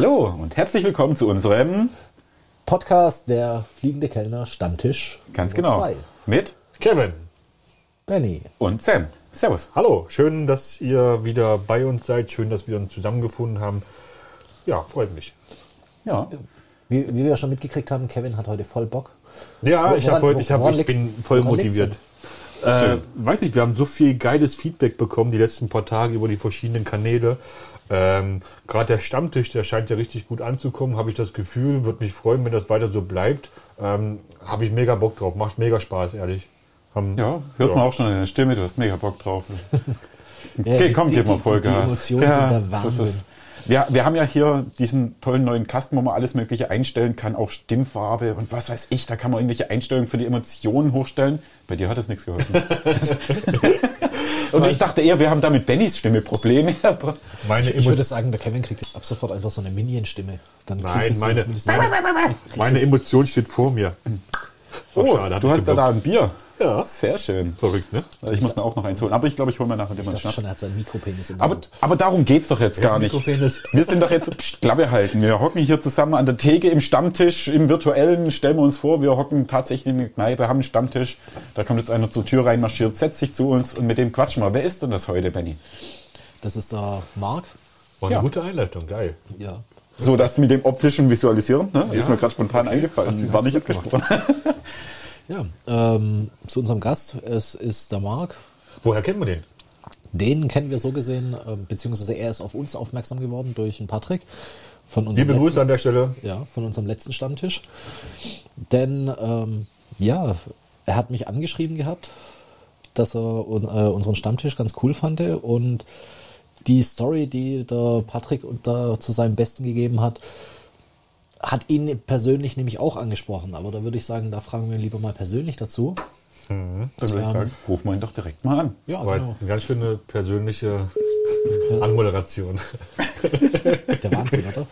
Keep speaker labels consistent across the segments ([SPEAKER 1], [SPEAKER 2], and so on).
[SPEAKER 1] Hallo und herzlich willkommen zu unserem
[SPEAKER 2] Podcast der Fliegende Kellner Stammtisch.
[SPEAKER 1] ganz genau
[SPEAKER 2] zwei.
[SPEAKER 1] mit
[SPEAKER 3] Kevin,
[SPEAKER 2] Benny.
[SPEAKER 1] und Sam. Servus.
[SPEAKER 3] hallo. Schön, dass ihr wieder bei uns seid. Schön, dass wir uns zusammengefunden haben. Ja, freut mich.
[SPEAKER 1] Ja,
[SPEAKER 2] Wie, wie wir schon mitgekriegt haben, Kevin hat heute voll Bock.
[SPEAKER 3] Ja,
[SPEAKER 2] Wo-
[SPEAKER 3] ich,
[SPEAKER 2] woran-
[SPEAKER 3] hab heute, ich, hab,
[SPEAKER 2] woran
[SPEAKER 3] ich bin voll
[SPEAKER 2] woran
[SPEAKER 3] motiviert. Äh, weiß nicht, wir haben so viel geiles Feedback bekommen die letzten paar Tage über die verschiedenen Kanäle. Ähm, Gerade der Stammtisch, der scheint ja richtig gut anzukommen, habe ich das Gefühl. Würde mich freuen, wenn das weiter so bleibt. Ähm, habe ich mega Bock drauf. Macht mega Spaß, ehrlich. Haben,
[SPEAKER 1] ja, hört man auch schon in der Stimme, du hast mega Bock drauf.
[SPEAKER 2] Ja,
[SPEAKER 1] Okay,
[SPEAKER 2] die-
[SPEAKER 1] komm,
[SPEAKER 2] die-
[SPEAKER 1] gib mal
[SPEAKER 2] die-
[SPEAKER 1] Vollgas.
[SPEAKER 2] Die Emotionen sind der
[SPEAKER 1] das
[SPEAKER 2] Wahnsinn.
[SPEAKER 1] ist- wir, wir haben ja hier diesen tollen neuen Kasten, wo man alles Mögliche einstellen kann, auch Stimmfarbe und was weiß ich. Da kann man irgendwelche Einstellungen für die Emotionen hochstellen. Bei dir hat es nichts geholfen. und ich dachte eher, wir haben da mit Bennys Stimme Probleme. aber
[SPEAKER 3] meine,
[SPEAKER 2] Ich würde sagen, der Kevin kriegt jetzt ab sofort einfach so eine Minion-Stimme. Dann
[SPEAKER 3] Nein,
[SPEAKER 2] so
[SPEAKER 3] meine-
[SPEAKER 2] zumindest-
[SPEAKER 3] meine Emotion steht vor mir.
[SPEAKER 1] Oh,
[SPEAKER 3] schade, hab
[SPEAKER 1] du hast da, da ein Bier.
[SPEAKER 3] Ja.
[SPEAKER 1] Sehr schön.
[SPEAKER 3] Verrückt, ne?
[SPEAKER 1] Ich muss mir auch noch eins holen. Aber ich glaube, ich hole mir nachher immer einen Schnaps.
[SPEAKER 2] schon, er hat seinen Mikropenis in der
[SPEAKER 1] Aber,
[SPEAKER 2] Hand.
[SPEAKER 1] aber darum geht's doch jetzt gar nicht.
[SPEAKER 3] Mikropenis.
[SPEAKER 1] Wir sind doch jetzt Psst, Klappe halten. Wir hocken hier zusammen an der Theke im Stammtisch, im virtuellen. Stellen wir uns vor, wir hocken tatsächlich in der Kneipe, haben einen Stammtisch. Da kommt jetzt einer zur Tür reinmarschiert, setzt sich zu uns und mit dem quatschen wir. Wer ist denn das heute, Benny?
[SPEAKER 2] Das ist der Mark.
[SPEAKER 3] War eine
[SPEAKER 1] Ja.
[SPEAKER 3] gute Einleitung, geil.
[SPEAKER 2] Ja.
[SPEAKER 1] So, das mit dem optischen Visualisieren, ne? ist
[SPEAKER 3] Ja.
[SPEAKER 1] mir gerade spontan eingefallen.
[SPEAKER 3] Hast du
[SPEAKER 1] War nicht abgesprochen.
[SPEAKER 2] Ja, ähm, zu unserem Gast. Es ist der Mark.
[SPEAKER 3] Woher kennt man den?
[SPEAKER 2] Den kennen wir so gesehen, ähm, beziehungsweise er ist auf uns aufmerksam geworden durch den Patrick. Von unserem
[SPEAKER 3] Liebe Grüße an der Stelle.
[SPEAKER 2] ja, von unserem letzten Stammtisch. Denn ähm, ja, er hat mich angeschrieben gehabt, dass er äh, unseren Stammtisch ganz cool fand und die Story, die der Patrick da zu seinem Besten gegeben hat, hat ihn persönlich nämlich auch angesprochen. Aber da würde ich sagen, da fragen wir ihn lieber mal persönlich dazu.
[SPEAKER 1] Dann würde ich sagen, rufen wir ihn doch direkt mal an.
[SPEAKER 2] Ja,
[SPEAKER 3] War
[SPEAKER 2] genau.
[SPEAKER 3] eine ganz schöne persönliche Anmoderation.
[SPEAKER 2] Der Wahnsinn, oder?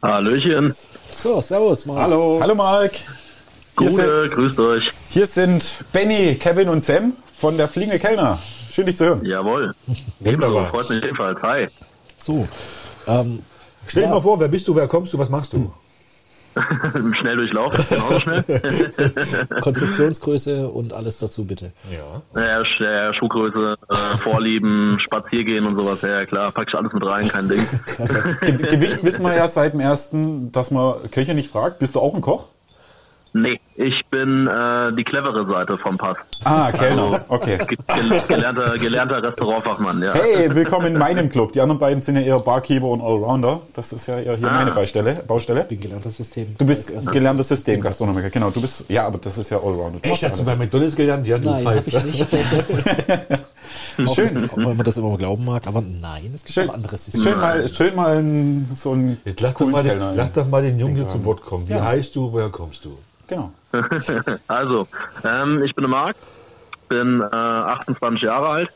[SPEAKER 4] Hallöchen.
[SPEAKER 2] So, servus, Marc.
[SPEAKER 1] Hallo. Hallo, Marc. Hier sind,
[SPEAKER 4] Gute, grüßt euch.
[SPEAKER 1] hier sind Benny, Kevin und Sam von der Fliegende Kellner. Schön, dich zu hören.
[SPEAKER 4] Jawohl.
[SPEAKER 3] Wunderbar.
[SPEAKER 4] Freut mich ebenfalls. Hi.
[SPEAKER 2] So, ähm,
[SPEAKER 3] Stell dir
[SPEAKER 2] Ja.
[SPEAKER 3] mal vor, wer bist du, wer kommst du, was machst du?
[SPEAKER 4] Im Schnelldurchlauf, genauso schnell.
[SPEAKER 2] Konfektionsgröße und alles dazu bitte.
[SPEAKER 3] Ja.
[SPEAKER 4] Äh, Schuhgröße, äh, Vorlieben, Spaziergehen und sowas. Ja, klar, pack ich alles mit rein, kein Ding.
[SPEAKER 1] Ge Gewicht wissen wir ja seit dem ersten, dass man Köche nicht fragt. Bist du auch ein Koch?
[SPEAKER 4] Nee, ich bin äh, die clevere Seite vom Pass.
[SPEAKER 1] Ah, Kellner. Okay.
[SPEAKER 4] Ge gel- gelernter, gelernter Restaurantfachmann, ja.
[SPEAKER 1] Hey, willkommen in meinem Club. Die anderen beiden sind ja eher Barkeeper und Allrounder. Das ist ja eher hier meine Baustelle. Baustelle.
[SPEAKER 2] Bin gelernter System.
[SPEAKER 1] Du bist gelernter Systemgastronomiker. Genau, du bist, ja, aber das ist ja Allrounder. Du
[SPEAKER 3] Echt, hast du bei McDonalds gelernt? Ja, du
[SPEAKER 2] Nein, habe
[SPEAKER 3] Pfeife.
[SPEAKER 2] ich nicht.
[SPEAKER 1] Schön.
[SPEAKER 2] Auch wenn man das immer glauben mag, aber nein, es gibt
[SPEAKER 1] Schön,
[SPEAKER 2] auch andere Systeme.
[SPEAKER 1] schön mal, schön mal ein, so ein
[SPEAKER 3] Jetzt lass doch, mal den,
[SPEAKER 1] Kellner.
[SPEAKER 3] lass doch mal den Jungen hier zu. Wort kommen. Wie
[SPEAKER 1] Ja.
[SPEAKER 3] heißt du, woher kommst du?
[SPEAKER 1] Genau.
[SPEAKER 4] Also, ähm, ich bin der Marc, bin äh, 28 Jahre alt,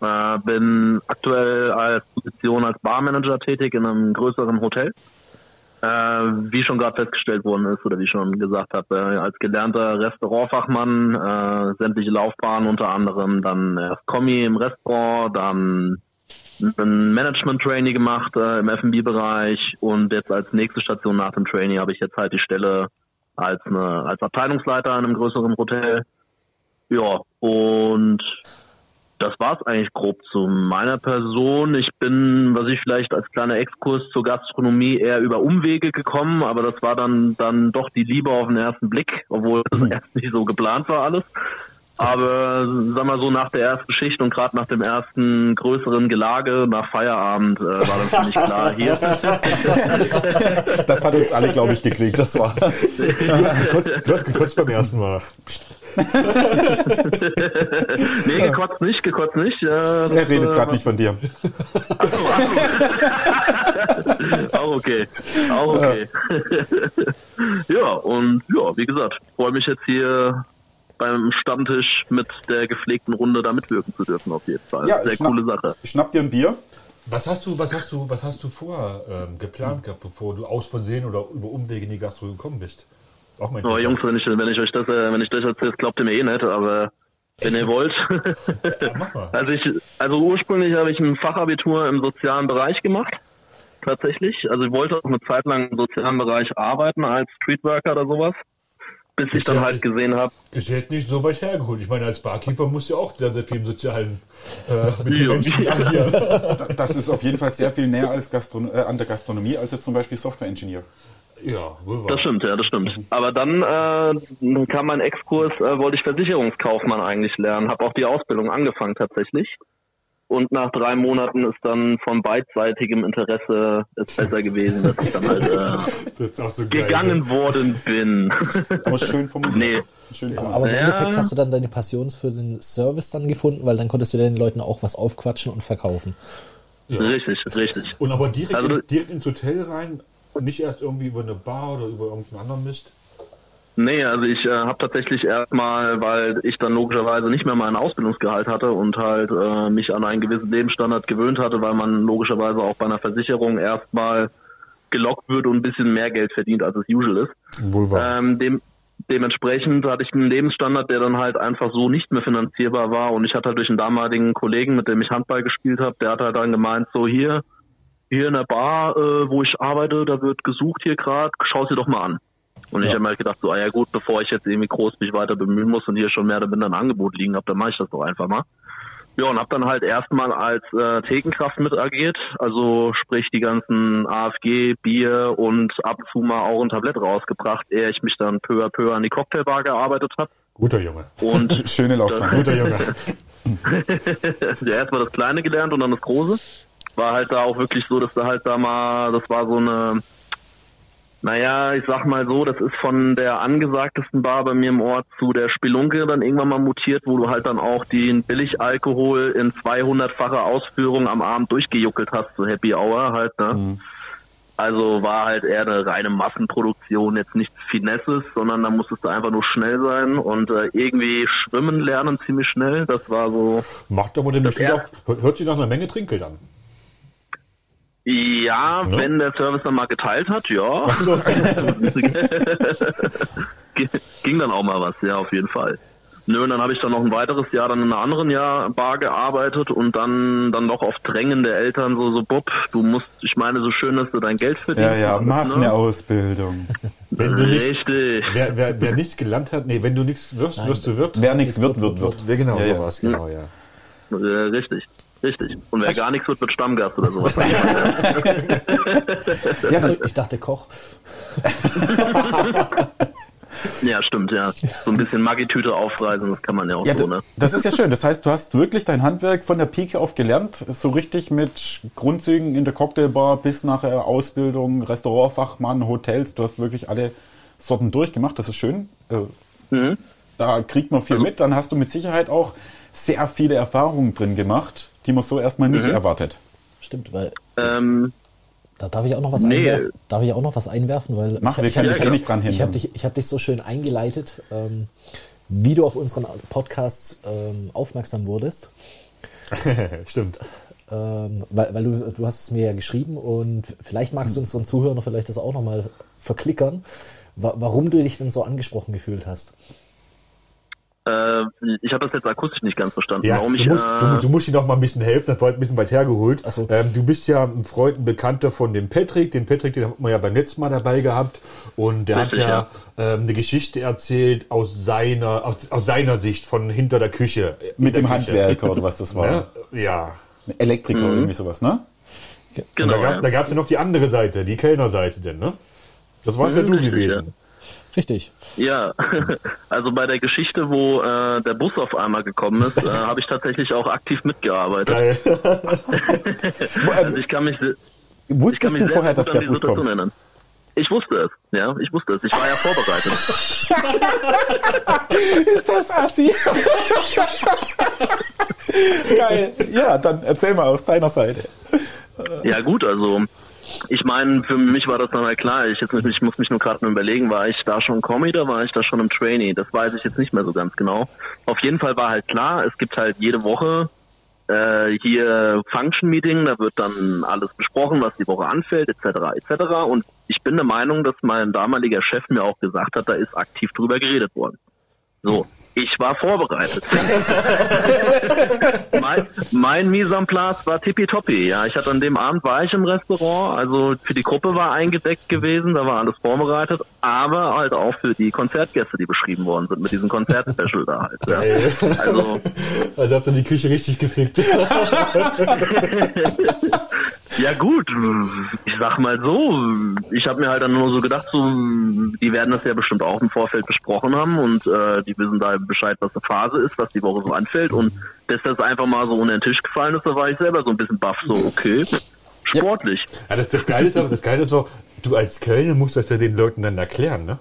[SPEAKER 4] äh, bin aktuell als Position als Barmanager tätig in einem größeren Hotel. Äh, wie schon gerade festgestellt worden ist oder wie ich schon gesagt habe, äh, als gelernter Restaurantfachmann, äh, sämtliche Laufbahnen unter anderem, dann erst Kommi im Restaurant, dann ein Management-Trainee gemacht äh, im F&B-Bereich und jetzt als nächste Station nach dem Trainee habe ich jetzt halt die Stelle als eine als Abteilungsleiter in einem größeren Hotel. Ja, und das war's eigentlich grob zu meiner Person. Ich bin, was ich vielleicht als kleiner Exkurs zur Gastronomie eher über Umwege gekommen, aber das war dann dann doch die Liebe auf den ersten Blick, obwohl das erst nicht so geplant war alles. Aber sag mal so nach der ersten Schicht und gerade nach dem ersten größeren Gelage nach Feierabend äh, war dann für mich klar hier.
[SPEAKER 1] Das hat uns alle, glaube ich, gekriegt. Das war.
[SPEAKER 3] Du hast gekotzt, du hast gekotzt beim ersten Mal.
[SPEAKER 4] nee, gekotzt nicht, gekotzt nicht. Äh, das,
[SPEAKER 1] Er redet
[SPEAKER 4] äh,
[SPEAKER 1] gerade nicht von dir.
[SPEAKER 4] Auch okay. Auch okay. ja, und ja, wie gesagt, freue mich jetzt hier beim Stammtisch mit der gepflegten Runde da mitwirken zu dürfen, auf jeden Fall.
[SPEAKER 1] Ja,
[SPEAKER 4] Sehr
[SPEAKER 1] schnapp-
[SPEAKER 4] coole Sache.
[SPEAKER 1] Schnapp dir ein Bier.
[SPEAKER 3] Was hast du, was hast du, was hast du vorher ähm, geplant gehabt, bevor du aus Versehen oder über Umwege in die Gastro gekommen bist? Auch mal
[SPEAKER 4] Aber
[SPEAKER 3] interessant.
[SPEAKER 4] Jungs, wenn ich, wenn ich euch das, äh, wenn ich das erzähle, glaubt ihr mir eh nicht, aber wenn ihr wollt.
[SPEAKER 3] Ja.
[SPEAKER 4] Also ich, also ursprünglich habe ich ein Fachabitur im sozialen Bereich gemacht. tatsächlich. Also ich wollte auch eine Zeit lang im sozialen Bereich arbeiten als Streetworker oder sowas, bis ich dann halt gesehen habe,
[SPEAKER 3] Ist jetzt nicht so weit hergeholt. Ich meine, als Barkeeper musst du ja auch sehr, sehr viel im Sozialen äh, mit den. Menschen agieren.
[SPEAKER 1] Das ist auf jeden Fall sehr viel näher als Gastron äh, an der Gastronomie als jetzt zum Beispiel Software-Engineer.
[SPEAKER 3] Ja, wohl wahr.
[SPEAKER 4] Das stimmt, ja, das stimmt. Aber dann äh, kam mein Exkurs, äh, wollte ich Versicherungskaufmann eigentlich lernen, habe auch die Ausbildung angefangen tatsächlich. Und nach drei Monaten ist dann von beidseitigem Interesse es besser gewesen, dass ich dann halt äh,
[SPEAKER 3] so geil.
[SPEAKER 4] gegangen worden bin.
[SPEAKER 1] Aber schön formuliert.
[SPEAKER 4] Nee.
[SPEAKER 1] Schön.
[SPEAKER 2] Aber im
[SPEAKER 4] Ja.
[SPEAKER 2] Endeffekt hast du dann deine Passion für den Service dann gefunden, weil dann konntest du den Leuten auch was aufquatschen und verkaufen.
[SPEAKER 3] Ja.
[SPEAKER 4] richtig, richtig.
[SPEAKER 3] Und aber direkt,
[SPEAKER 4] Also
[SPEAKER 3] direkt ins Hotel rein, nicht erst irgendwie über eine Bar oder über irgendeinen anderen Mist.
[SPEAKER 4] Nee, also ich äh, habe tatsächlich erstmal, weil ich dann logischerweise nicht mehr meinen Ausbildungsgehalt hatte und halt äh, mich an einen gewissen Lebensstandard gewöhnt hatte, weil man logischerweise auch bei einer Versicherung erstmal gelockt wird und ein bisschen mehr Geld verdient, als es usual ist.
[SPEAKER 3] Wohl
[SPEAKER 4] Ähm, dem, dementsprechend hatte ich einen Lebensstandard, der dann halt einfach so nicht mehr finanzierbar war. Und ich hatte halt durch einen damaligen Kollegen, mit dem ich Handball gespielt habe, der hat halt dann gemeint, so hier, hier in der Bar, äh, wo ich arbeite, da wird gesucht hier gerade, schau dir doch mal an. Und ich habe mir halt gedacht, so, ah ja gut, bevor ich jetzt irgendwie groß mich weiter bemühen muss und hier schon mehr oder minder ein Angebot liegen habe, dann mache ich das doch einfach mal. Ja, und habe dann halt erstmal als äh, Thekenkraft mit agiert, also sprich die ganzen AFG, Bier und ab und zu mal auch ein Tablett rausgebracht, ehe ich mich dann peu à peu an die Cocktailbar gearbeitet habe.
[SPEAKER 3] Guter Junge.
[SPEAKER 4] Und
[SPEAKER 1] Schöne Laufbahn.
[SPEAKER 3] Guter Junge.
[SPEAKER 4] ja, erstmal das Kleine gelernt und dann das Große. War halt da auch wirklich so, dass da halt da mal, das war so eine, naja, ich sag mal so, das ist von der angesagtesten Bar bei mir im Ort zu der Spelunke dann irgendwann mal mutiert, wo du halt dann auch den Billigalkohol in 200-facher Ausführung am Abend durchgejuckelt hast, so Happy Hour halt, ne? Also war halt eher eine reine Massenproduktion, jetzt nichts Finesses, sondern da musstest du einfach nur schnell sein und äh, irgendwie schwimmen lernen ziemlich schnell. Das war so,
[SPEAKER 3] Macht aber den bestimmt
[SPEAKER 4] erst-
[SPEAKER 3] auch, hört sich nach einer Menge Trinkgeld an.
[SPEAKER 4] Ja,
[SPEAKER 3] Ne?
[SPEAKER 4] wenn der Service dann mal geteilt hat, ja.
[SPEAKER 3] So.
[SPEAKER 4] Ging dann auch mal was, ja, auf jeden Fall. Nö, und dann habe ich dann noch ein weiteres Jahr dann in einer anderen Jahr Bar gearbeitet und dann dann noch auf Drängen der Eltern so so Bob, du musst, ich meine, so schön, dass du dein Geld verdienst.
[SPEAKER 1] Ja, ja, mach
[SPEAKER 4] ne?
[SPEAKER 1] eine Ausbildung.
[SPEAKER 3] Wenn du nicht,
[SPEAKER 4] Richtig.
[SPEAKER 3] wer, wer, wer nichts gelernt hat, nee, wenn du nichts wirst, wirst du Wirt.
[SPEAKER 1] Wer nichts wird, wird, wird.
[SPEAKER 3] Ja, genau,
[SPEAKER 1] Ja, ja.
[SPEAKER 3] sowas, genau, ja.
[SPEAKER 4] Äh, richtig. Richtig. Und wer gar nichts wird, wird Stammgast oder sowas.
[SPEAKER 1] Ja,
[SPEAKER 2] Also, ich dachte Koch.
[SPEAKER 4] ja, stimmt, ja. So ein bisschen Maggi-Tüte aufreißen, das kann man ja auch
[SPEAKER 1] Ja,
[SPEAKER 4] so, ne?
[SPEAKER 1] das ist ja schön. Das heißt, du hast wirklich dein Handwerk von der Pike auf gelernt, so richtig mit Grundzügen in der Cocktailbar bis nachher Ausbildung, Restaurantfachmann, Hotels. Du hast wirklich alle Sorten durchgemacht. Das ist schön. Äh,
[SPEAKER 4] Mhm.
[SPEAKER 1] Da kriegt man viel mit. Dann hast du mit Sicherheit auch sehr viele Erfahrungen drin gemacht, die man so erstmal nicht erwartet.
[SPEAKER 2] Stimmt, weil
[SPEAKER 4] Ähm,
[SPEAKER 2] da darf ich auch noch was
[SPEAKER 4] Nee.
[SPEAKER 2] einwerfen. Darf ich auch noch was einwerfen, weil
[SPEAKER 1] Mach, wir
[SPEAKER 2] ich,
[SPEAKER 1] können
[SPEAKER 2] ich,
[SPEAKER 1] dich eh nicht dran
[SPEAKER 2] ich habe
[SPEAKER 1] hindern.
[SPEAKER 2] dich, ich hab dich so schön eingeleitet, ähm, wie du auf unseren Podcasts ähm, aufmerksam wurdest.
[SPEAKER 3] Stimmt.
[SPEAKER 2] Ähm, weil weil du, du hast es mir ja geschrieben und vielleicht magst du unseren Zuhörern vielleicht das auch nochmal verklickern, wa warum du dich denn so angesprochen gefühlt hast.
[SPEAKER 4] Äh, ich habe das jetzt akustisch nicht ganz verstanden.
[SPEAKER 3] Ja,
[SPEAKER 4] Warum
[SPEAKER 3] du
[SPEAKER 4] ich,
[SPEAKER 3] musst,
[SPEAKER 4] äh,
[SPEAKER 3] du, du musst ihm noch mal ein bisschen helfen, das war ein bisschen weit hergeholt.
[SPEAKER 2] Ach so.
[SPEAKER 3] Ähm, du bist ja ein Freund, ein Bekannter von dem Patrick. Den Patrick, den hat man ja beim letzten Mal dabei gehabt. Und der
[SPEAKER 4] Richtig,
[SPEAKER 3] hat ja, Ähm, eine Geschichte erzählt aus seiner, aus, aus seiner Sicht von hinter der Küche. in
[SPEAKER 1] Mit
[SPEAKER 3] der
[SPEAKER 1] dem
[SPEAKER 3] Küche.
[SPEAKER 1] Handwerker oder was das war.
[SPEAKER 3] Ne? Ja.
[SPEAKER 1] Elektriker, irgendwie sowas, ne?
[SPEAKER 3] Und
[SPEAKER 4] genau,
[SPEAKER 3] da, gab,
[SPEAKER 4] ja.
[SPEAKER 3] da gab's ja noch die andere Seite, die Kellnerseite denn, ne? Das warst ja
[SPEAKER 4] Mhm,
[SPEAKER 3] du
[SPEAKER 4] richtig,
[SPEAKER 3] gewesen.
[SPEAKER 2] Richtig.
[SPEAKER 4] Ja, also bei der Geschichte, wo äh, der Bus auf einmal gekommen ist, äh, habe ich tatsächlich auch aktiv mitgearbeitet.
[SPEAKER 3] Geil.
[SPEAKER 4] Also ich kann mich, ich kann
[SPEAKER 1] Wusstest
[SPEAKER 4] mich
[SPEAKER 1] du vorher, dass der Bus
[SPEAKER 4] Situation
[SPEAKER 1] kommt?
[SPEAKER 4] erinnern. Ich wusste es, ja, ich wusste es. Ich war ja vorbereitet.
[SPEAKER 1] Ist das assi? Geil. Ja, dann erzähl mal aus deiner Seite.
[SPEAKER 4] Ja gut, also ich meine, für mich war das dann halt klar. Ich, jetzt, ich muss mich nur gerade nur überlegen, war ich da schon Comedy oder war ich da schon im Trainee? Das weiß ich jetzt nicht mehr so ganz genau. Auf jeden Fall war halt klar, es gibt halt jede Woche äh, hier Function Meeting, da wird dann alles besprochen, was die Woche anfällt, etc. etc. Und ich bin der Meinung, dass mein damaliger Chef mir auch gesagt hat, da ist aktiv drüber geredet worden. So. Ich war vorbereitet. mein, mein Mise en place war tippitoppi. Ja, ich hatte an dem Abend war ich im Restaurant, also für die Gruppe war eingedeckt gewesen, da war alles vorbereitet, aber halt auch für die Konzertgäste, die beschrieben worden sind mit diesem Konzertspecial da halt. Ja. Also,
[SPEAKER 3] Also habt ihr die Küche richtig gefickt.
[SPEAKER 4] ja gut, ich sag mal so, ich habe mir halt dann nur so gedacht, so, die werden das ja bestimmt auch im Vorfeld besprochen haben und äh, die wissen da Bescheid, was eine Phase ist, was die Woche so anfällt und dass das einfach mal so unter den Tisch gefallen ist, da war ich selber so ein bisschen baff, so okay, sportlich.
[SPEAKER 3] Ja, das, das Geile ist aber, das Geile ist so, du als Kölner musst das ja den Leuten dann erklären, ne?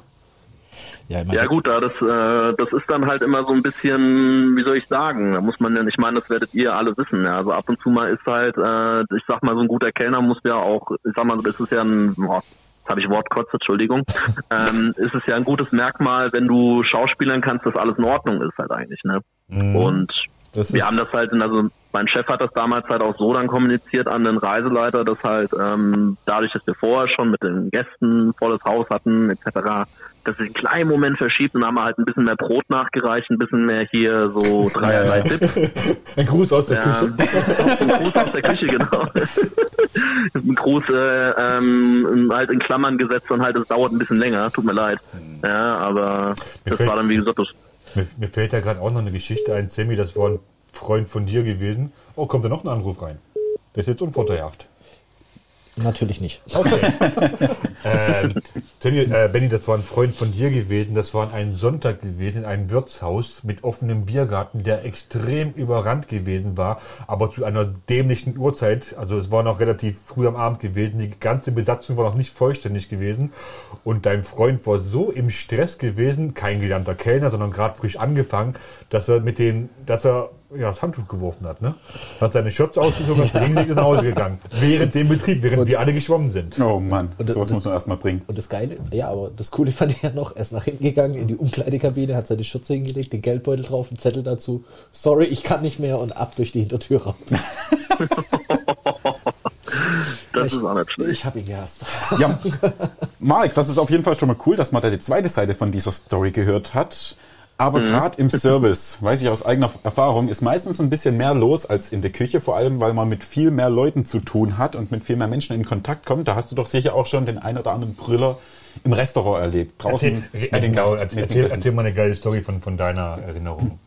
[SPEAKER 2] Ja,
[SPEAKER 4] Ja gut, da das, äh, das ist dann halt immer so ein bisschen, wie soll ich sagen, da muss man ja, ich meine, das werdet ihr alle wissen, ja. Also ab und zu mal ist halt, äh, ich sag mal, so ein guter Kellner muss ja auch, ich sag mal, das ist ja ein, oh, jetzt habe ich Wortkotze, Entschuldigung, ähm, ist es ja ein gutes Merkmal, wenn du Schauspielern kannst, dass alles in Ordnung ist halt eigentlich, ne? Und
[SPEAKER 3] Das
[SPEAKER 4] wir haben das halt, also mein Chef hat das damals halt auch so dann kommuniziert an den Reiseleiter, dass halt ähm, dadurch, dass wir vorher schon mit den Gästen volles Haus hatten etc., dass sich einen kleinen Moment verschiebt und haben halt ein bisschen mehr Brot nachgereicht, ein bisschen mehr hier so dreierlei Tipps.
[SPEAKER 3] Ein Gruß aus der
[SPEAKER 4] Ja,
[SPEAKER 3] Küche.
[SPEAKER 4] ein Gruß aus der Küche, genau. ein Gruß äh, ähm, halt in Klammern gesetzt und halt, es dauert ein bisschen länger, tut mir leid. Ja, aber das
[SPEAKER 3] fällt-
[SPEAKER 4] war dann wie gesagt das
[SPEAKER 3] Mir, mir fällt da gerade auch noch eine Geschichte ein, Sammy, das war ein Freund von dir gewesen. Oh, kommt da noch ein Anruf rein? Der ist jetzt unvorteilhaft.
[SPEAKER 2] Natürlich nicht.
[SPEAKER 3] Okay. ähm, äh, Benny, das war ein Freund von dir gewesen. Das war an einem Sonntag gewesen, in einem Wirtshaus mit offenem Biergarten, der extrem überrannt gewesen war, aber zu einer dämlichen Uhrzeit. Also es war noch relativ früh am Abend gewesen. Die ganze Besatzung war noch nicht vollständig gewesen. Und dein Freund war so im Stress gewesen, kein gelernter Kellner, sondern gerade frisch angefangen, dass er mit den, dass er ja, das Handtuch geworfen hat, ne? Hat seine Shirts ausgezogen, hat hingelegt und nach Hause gegangen. Während dem Betrieb, während wir alle geschwommen sind.
[SPEAKER 1] Oh Mann,
[SPEAKER 2] Und
[SPEAKER 1] sowas
[SPEAKER 2] das-
[SPEAKER 1] muss man erstmal bringen.
[SPEAKER 2] Und das Geile, ja, aber das Coole fand ich ja noch, er ist nach hinten gegangen in die Umkleidekabine, hat seine Schürze hingelegt, den Geldbeutel drauf, einen Zettel dazu. Sorry, ich kann nicht mehr und ab durch die Hintertür raus.
[SPEAKER 4] das ist auch nicht schlecht.
[SPEAKER 2] Ich habe ihn gehasst.
[SPEAKER 1] Ja, Mark, das ist auf jeden Fall schon mal cool, dass man da die zweite Seite von dieser Story gehört hat. Aber gerade im Service, weiß ich aus eigener Erfahrung, ist meistens ein bisschen mehr los als in der Küche, vor allem weil man mit viel mehr Leuten zu tun hat und mit viel mehr Menschen in Kontakt kommt. Da hast du doch sicher auch schon den ein oder anderen Brüller im Restaurant erlebt. Draußen
[SPEAKER 3] Erzähl,
[SPEAKER 1] mit den
[SPEAKER 3] genau,
[SPEAKER 1] Gast-
[SPEAKER 3] erzähl,
[SPEAKER 1] mit den
[SPEAKER 3] erzähl, mal eine geile Story von, von deiner Erinnerung.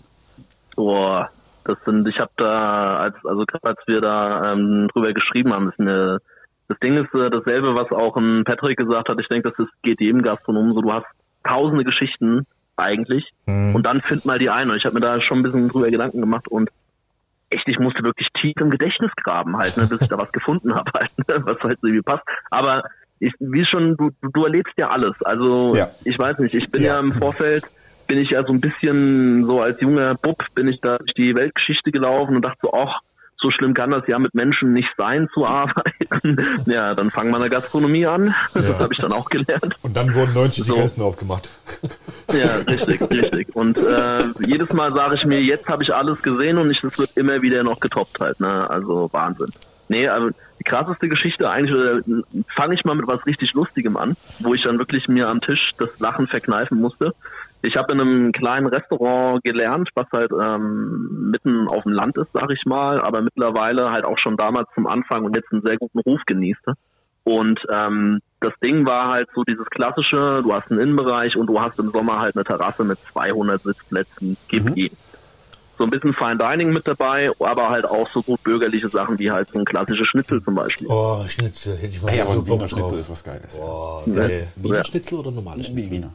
[SPEAKER 4] Boah, das sind, ich habe da, als, also gerade als wir da ähm, drüber geschrieben haben, ist eine, das Ding ist äh, dasselbe, was auch ein Patrick gesagt hat. Ich denke, das ist, geht jedem Gastronomen so. Du hast tausende Geschichten eigentlich und dann find mal die eine. Und ich habe mir da schon ein bisschen drüber Gedanken gemacht und echt, ich musste wirklich tief im Gedächtnis graben halt, ne, bis ich da was gefunden habe halt, ne, was halt so irgendwie passt. Aber ich, wie schon, du, du- du erlebst ja alles. Also
[SPEAKER 1] Ja.
[SPEAKER 4] ich weiß nicht, ich bin ja,
[SPEAKER 3] Ja.
[SPEAKER 4] im Vorfeld, bin ich ja so ein bisschen so als junger Bub, bin ich da durch die Weltgeschichte gelaufen und dachte so, ach, so schlimm kann das ja mit Menschen nicht sein zu arbeiten. ja, dann fangen wir in der Gastronomie an. Das
[SPEAKER 3] Ja.
[SPEAKER 4] habe ich dann auch gelernt.
[SPEAKER 3] Und dann wurden 90
[SPEAKER 4] So.
[SPEAKER 3] die Grenzen aufgemacht.
[SPEAKER 4] Ja, richtig, richtig. Und äh, jedes Mal sage ich mir, jetzt habe ich alles gesehen und es wird immer wieder noch getoppt halt. Ne? Also Wahnsinn. Nee, also die krasseste Geschichte eigentlich, oder fange ich mal mit was richtig Lustigem an, wo ich dann wirklich mir am Tisch das Lachen verkneifen musste. Ich habe in einem kleinen Restaurant gelernt, was halt ähm, mitten auf dem Land ist, sag ich mal, aber mittlerweile halt auch schon damals zum Anfang und jetzt einen sehr guten Ruf genießte. Und ähm, das Ding war halt so dieses klassische, du hast einen Innenbereich und du hast im Sommer halt eine Terrasse mit 200 Sitzplätzen, gib ihm. So ein bisschen Fine Dining mit dabei, aber halt auch so gut bürgerliche Sachen wie halt so ein klassisches Schnitzel zum Beispiel.
[SPEAKER 3] Oh, Schnitzel, hätte ich mal
[SPEAKER 1] Ey,
[SPEAKER 3] so
[SPEAKER 1] aber ein Wiener
[SPEAKER 3] drauf.
[SPEAKER 1] Schnitzel ist was Geiles.
[SPEAKER 3] Oh, geil.
[SPEAKER 2] Wiener Schnitzel oder normale Schnitzel?
[SPEAKER 1] Wiener.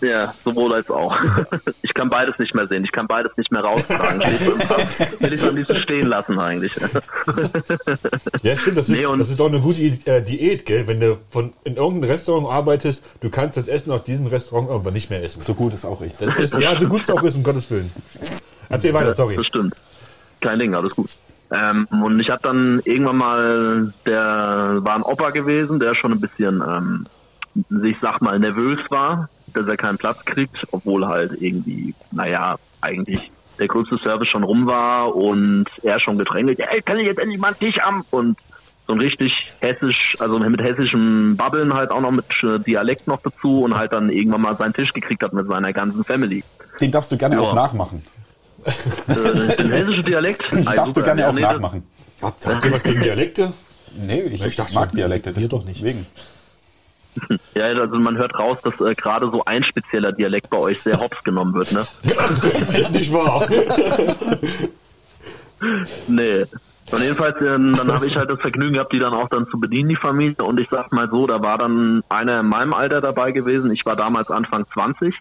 [SPEAKER 4] Ja, sowohl als auch. Ich kann beides nicht mehr sehen. Ich kann beides nicht mehr raustragen. Will ich am liebsten stehen lassen eigentlich.
[SPEAKER 3] Ja, stimmt, das ist,
[SPEAKER 4] Nee, und-
[SPEAKER 3] das ist auch eine gute äh, Diät, gell? Wenn du von, in irgendeinem Restaurant arbeitest, du kannst das Essen aus diesem Restaurant irgendwann nicht mehr essen.
[SPEAKER 1] So gut ist auch ich.
[SPEAKER 3] Das ist, ja, so gut es auch ist, um Gottes Willen. Erzähl weiter, sorry.
[SPEAKER 4] Das stimmt. Kein Ding, alles gut. Ähm, und ich habe dann irgendwann mal, der war ein Opa gewesen, der schon ein bisschen, ähm, ich sag mal, nervös war, dass er keinen Platz kriegt, obwohl halt irgendwie, naja, eigentlich der größte Service schon rum war und er schon gedrängelt, ey, kann ich jetzt endlich mal einen Tisch haben? Und so ein richtig hessisch, also mit hessischem Babbeln halt auch noch mit äh, Dialekt noch dazu und halt dann irgendwann mal seinen Tisch gekriegt hat mit seiner ganzen Family.
[SPEAKER 1] Den darfst du gerne
[SPEAKER 4] Ja.
[SPEAKER 1] auch nachmachen.
[SPEAKER 4] Äh, den hessischen Dialekt?
[SPEAKER 1] Den darfst du gerne
[SPEAKER 4] Ja,
[SPEAKER 1] auch
[SPEAKER 4] nee,
[SPEAKER 1] nachmachen.
[SPEAKER 3] Habt, habt ihr was gegen Dialekte?
[SPEAKER 1] Nee, ich,
[SPEAKER 3] Ich dachte
[SPEAKER 1] mag Dialekte.
[SPEAKER 2] wir doch nicht.
[SPEAKER 1] Deswegen.
[SPEAKER 4] Ja, also man hört raus, dass äh, gerade so ein spezieller Dialekt bei euch sehr hops genommen wird, ne?
[SPEAKER 3] Nicht wahr?
[SPEAKER 4] Nee. Und jedenfalls, äh, dann habe ich halt das Vergnügen gehabt, die dann auch dann zu bedienen, die Familie. Und ich sag mal so, da war dann einer in meinem Alter dabei gewesen. Ich war damals Anfang 20.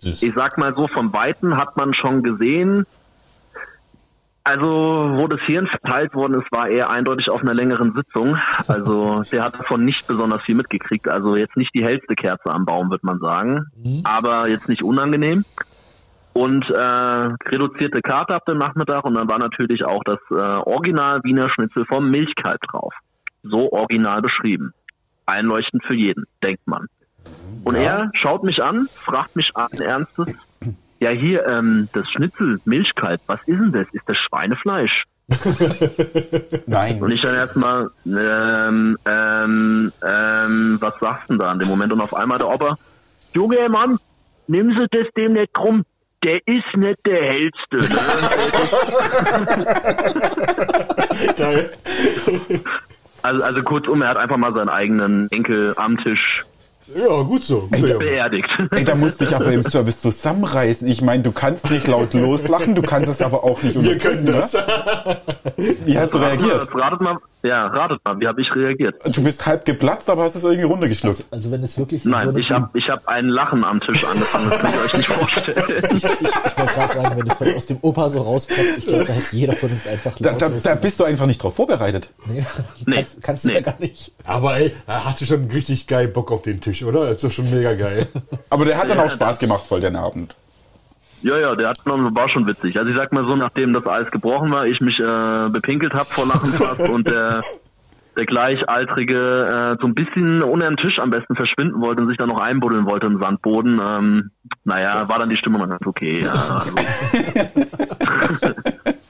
[SPEAKER 3] Süß.
[SPEAKER 4] Ich sag mal so, vom Weiten hat man schon gesehen, also wo das Hirn verteilt worden ist, war er eindeutig auf einer längeren Sitzung. Also der hat davon nicht besonders viel mitgekriegt. Also jetzt nicht die hellste Kerze am Baum, wird man sagen. Aber jetzt nicht unangenehm. Und äh, reduzierte Karte ab dem Nachmittag und dann war natürlich auch das äh, Original Wiener Schnitzel vom Milchkalb drauf. So original beschrieben. Einleuchtend für jeden, denkt man. Und er schaut mich an, fragt mich an, Ernstes, ja hier, ähm, das Schnitzel, Milchkalb, was ist denn das? Ist das Schweinefleisch?
[SPEAKER 1] Nein.
[SPEAKER 4] Und ich dann erstmal, ähm, ähm, ähm, was sagst du denn da in dem Moment? Und auf einmal der Opa, Junge Mann, nimm Sie das dem nicht krumm, der ist nicht der hellste. Ne? Also, also kurzum, er hat einfach mal seinen eigenen Enkel am Tisch
[SPEAKER 3] Ja, gut so. Gut, ja.
[SPEAKER 4] beerdigt.
[SPEAKER 1] Ey, da musste ich aber im Service zusammenreißen. Ich meine, du kannst nicht laut loslachen, du kannst es aber auch nicht
[SPEAKER 3] Wir können das.
[SPEAKER 1] Ne? Wie hast du reagiert?
[SPEAKER 4] Ratet mal, ja, ratet mal, wie habe ich reagiert?
[SPEAKER 1] Du bist halb geplatzt, aber hast es irgendwie runtergeschluckt.
[SPEAKER 2] Also wenn es wirklich in
[SPEAKER 4] Nein,
[SPEAKER 2] so
[SPEAKER 4] ich habe ich hab ein Lachen am Tisch angefangen, das könnt ihr euch nicht vorstellen.
[SPEAKER 2] ich, ich, ich wollte gerade sagen, wenn es von aus dem Opa so rausplatzt, ich glaube, da hätte jeder von uns einfach
[SPEAKER 1] Da, da, da bist du einfach nicht drauf vorbereitet.
[SPEAKER 2] nee,
[SPEAKER 4] Nee,
[SPEAKER 2] kannst, kannst du
[SPEAKER 4] nee.
[SPEAKER 2] ja gar nicht.
[SPEAKER 3] Aber ey, da hast du schon richtig geil Bock auf den Tisch, oder? Das ist doch schon mega geil.
[SPEAKER 1] Aber der hat dann
[SPEAKER 4] Ja,
[SPEAKER 1] auch Spaß gemacht, voll den Abend.
[SPEAKER 4] Ja, ja, der hat noch, war schon witzig. Also ich sag mal so, nachdem das Eis gebrochen war, ich mich äh, bepinkelt hab vor Lachen fast und der, der Gleichaltrige äh, so ein bisschen unter den Tisch am besten verschwinden wollte und sich dann noch einbuddeln wollte im Sandboden, ähm, naja, war dann die Stimmung dann ganz okay. Ja, also.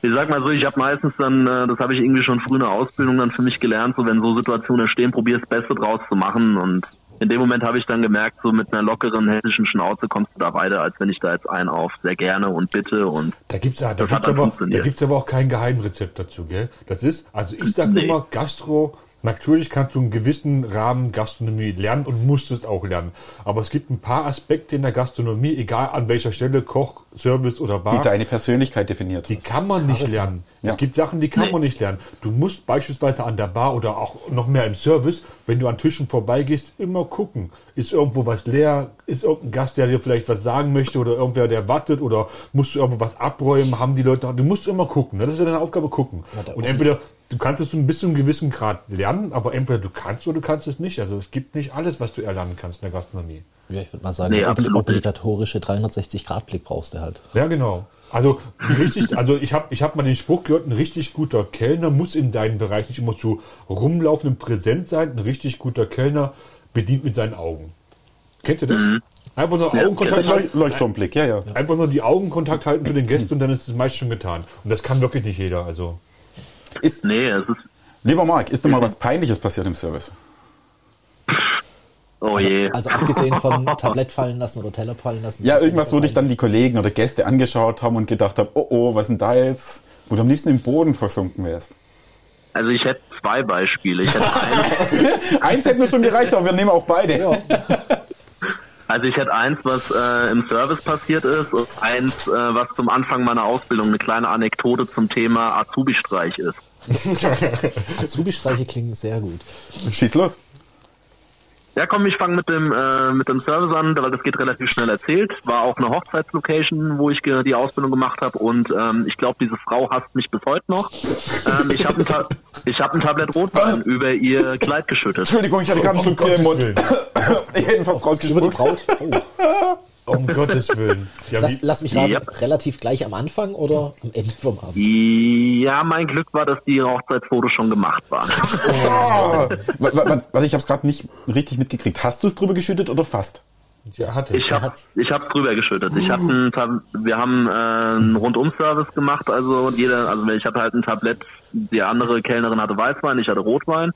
[SPEAKER 4] ich sag mal so, ich habe meistens dann, äh, das habe ich irgendwie schon früh in der Ausbildung dann für mich gelernt, so wenn so Situationen entstehen, probier das Beste draus zu machen und in dem Moment habe ich dann gemerkt, so mit einer lockeren hessischen Schnauze kommst du da weiter, als wenn ich da jetzt einen auf sehr gerne und bitte und
[SPEAKER 3] Da gibt's ja, da
[SPEAKER 4] hat
[SPEAKER 3] gibt's aber, da gibt's aber auch kein Geheimrezept dazu, gell? Das ist, also ich sag
[SPEAKER 4] Nee.
[SPEAKER 3] immer, Gastro, natürlich kannst du einen gewissen Rahmen Gastronomie lernen und musst es auch lernen. Aber es gibt ein paar Aspekte in der Gastronomie, egal an welcher Stelle, Koch, Service oder
[SPEAKER 1] Die
[SPEAKER 3] Bar,
[SPEAKER 1] deine Persönlichkeit definiert.
[SPEAKER 3] die kann man nicht lernen.
[SPEAKER 1] Ja.
[SPEAKER 3] Es gibt Sachen, die kann
[SPEAKER 4] Nee.
[SPEAKER 3] man nicht lernen. Du musst beispielsweise an der Bar oder auch noch mehr im Service, wenn du an Tischen vorbeigehst, immer gucken. Ist irgendwo was leer? Ist irgendein Gast, der dir vielleicht was sagen möchte oder irgendwer, der wartet oder musst du irgendwo was abräumen? Haben die Leute, du musst immer gucken. Ne? Das ist ja deine Aufgabe, gucken. Und entweder, du kannst es bis zu einem gewissen Grad lernen, aber entweder du kannst oder du kannst es nicht. Also es gibt nicht alles, was du erlernen kannst in der Gastronomie.
[SPEAKER 2] Ja, ich würde mal sagen,
[SPEAKER 4] Nee,
[SPEAKER 2] obligatorische 360-Grad-Blick brauchst du halt.
[SPEAKER 3] Ja, genau. Also die richtig, also ich habe ich hab mal den Spruch gehört, ein richtig guter Kellner muss in seinem Bereich nicht immer so rumlaufen und präsent sein. Ein richtig guter Kellner bedient mit seinen Augen. Kennt ihr das? Einfach nur
[SPEAKER 4] Ja,
[SPEAKER 3] Augenkontakt
[SPEAKER 1] Leuch
[SPEAKER 3] halten.
[SPEAKER 1] Leuchtturmblick, ja, ja.
[SPEAKER 3] Einfach nur die Augenkontakt halten zu den Gästen und dann ist es meist schon getan. Und das kann wirklich nicht jeder. Also
[SPEAKER 1] Ist,
[SPEAKER 4] nee, es ist
[SPEAKER 1] lieber Marc, ist dir mal was Peinliches passiert im Service?
[SPEAKER 4] oh je.
[SPEAKER 2] Also abgesehen von Tablett fallen lassen oder Teller fallen lassen.
[SPEAKER 1] Ja, irgendwas, wo dich dann die Kollegen oder Gäste angeschaut haben und gedacht haben, oh oh, was denn da jetzt? Wo du am liebsten im Boden versunken wärst.
[SPEAKER 4] Also ich hätte zwei Beispiele. Ich hätte eins,
[SPEAKER 1] Eins hätte mir schon gereicht, aber wir nehmen auch beide.
[SPEAKER 4] also ich hätte eins, was äh, im Service passiert ist und eins, äh, was zum Anfang meiner Ausbildung eine kleine Anekdote zum Thema Azubi-Streich ist.
[SPEAKER 2] Azubi-Streiche klingen sehr gut.
[SPEAKER 1] Schieß los.
[SPEAKER 4] Ja, komm, ich fange mit dem äh, mit dem Service an, weil das geht relativ schnell erzählt. War auch eine Hochzeitslocation, wo ich ge- die Ausbildung gemacht habe und ähm, ich glaube, diese Frau hasst mich bis heute noch. Ähm, ich habe ein, Ta ich hab ein Tablett Rotwein über ihr Kleid geschüttet.
[SPEAKER 1] Entschuldigung, ich hatte gerade einen Schluck Bier im Mund.
[SPEAKER 3] Willen.
[SPEAKER 1] Ich hätte ihn fast
[SPEAKER 2] Über die
[SPEAKER 1] rausgespuckt.
[SPEAKER 2] Braut. Oh.
[SPEAKER 3] Um Gottes Willen. Ja,
[SPEAKER 2] Lass, lass mich raten,
[SPEAKER 4] Yep.
[SPEAKER 2] relativ gleich am Anfang oder am Ende vom Abend?
[SPEAKER 4] Ja, mein Glück war, dass die Hochzeitsfotos schon gemacht waren.
[SPEAKER 1] Ah. Wa- wa- wa- Warte, ich habe es gerade nicht richtig mitgekriegt. Hast du es drüber geschüttet oder fast?
[SPEAKER 3] ja, hatte
[SPEAKER 4] Ich habe ich hab drüber geschüttet. Ich hab ein Tab wir haben äh, einen Rundum-Service gemacht, also jeder, also ich hatte halt ein Tablett, die andere Kellnerin hatte Weißwein, ich hatte Rotwein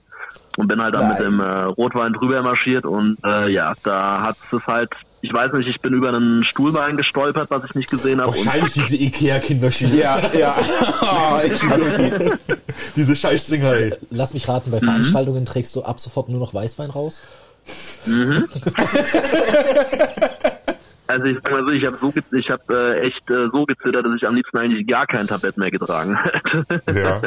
[SPEAKER 4] und bin halt dann mit
[SPEAKER 1] Nein.
[SPEAKER 4] dem äh, Rotwein drüber marschiert und äh, ja, da hat es halt ich weiß nicht, ich bin über einen Stuhlbein gestolpert, was ich nicht gesehen habe.
[SPEAKER 3] Wahrscheinlich diese Ikea-Kinderschiene.
[SPEAKER 1] Ja, ja. Oh, ich hasse sie.
[SPEAKER 3] Diese Scheißdinger, ey.
[SPEAKER 2] Lass mich raten, bei Veranstaltungen trägst du ab sofort nur noch Weißwein raus?
[SPEAKER 4] Also ich sag mal so, ich habe so, ich habe äh, echt äh, so gezittert, dass ich am liebsten eigentlich gar kein Tablett mehr getragen hätte.
[SPEAKER 3] Ja.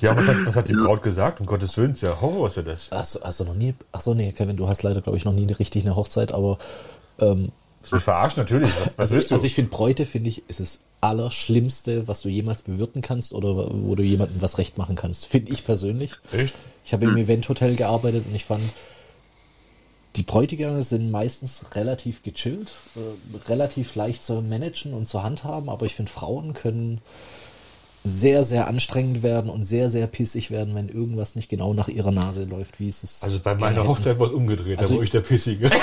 [SPEAKER 3] Ja, was hat, was hat die Braut gesagt? Um Gottes Willen, ist ja Horror, ist ja das.
[SPEAKER 2] Hast, du- hast du noch nie? Ach so, nee, Kevin, du hast leider, glaube ich, noch nie richtig eine Hochzeit, aber ähm,
[SPEAKER 3] mich verarscht natürlich. Was, was
[SPEAKER 2] also,
[SPEAKER 3] willst du?
[SPEAKER 2] also ich finde Bräute, finde ich, ist das Allerschlimmste, was du jemals bewirten kannst oder wo du jemandem was recht machen kannst. Finde ich persönlich.
[SPEAKER 3] Echt?
[SPEAKER 2] Ich habe im Eventhotel gearbeitet und ich fand, die Bräutigame sind meistens relativ gechillt, äh, relativ leicht zu managen und zu handhaben, aber ich finde, Frauen können sehr, sehr anstrengend werden und sehr, sehr pissig werden, wenn irgendwas nicht genau nach ihrer Nase läuft, wie es ist.
[SPEAKER 3] Also bei meiner Hochzeit war es umgedreht,
[SPEAKER 2] Also-
[SPEAKER 3] da war ich der Pissige.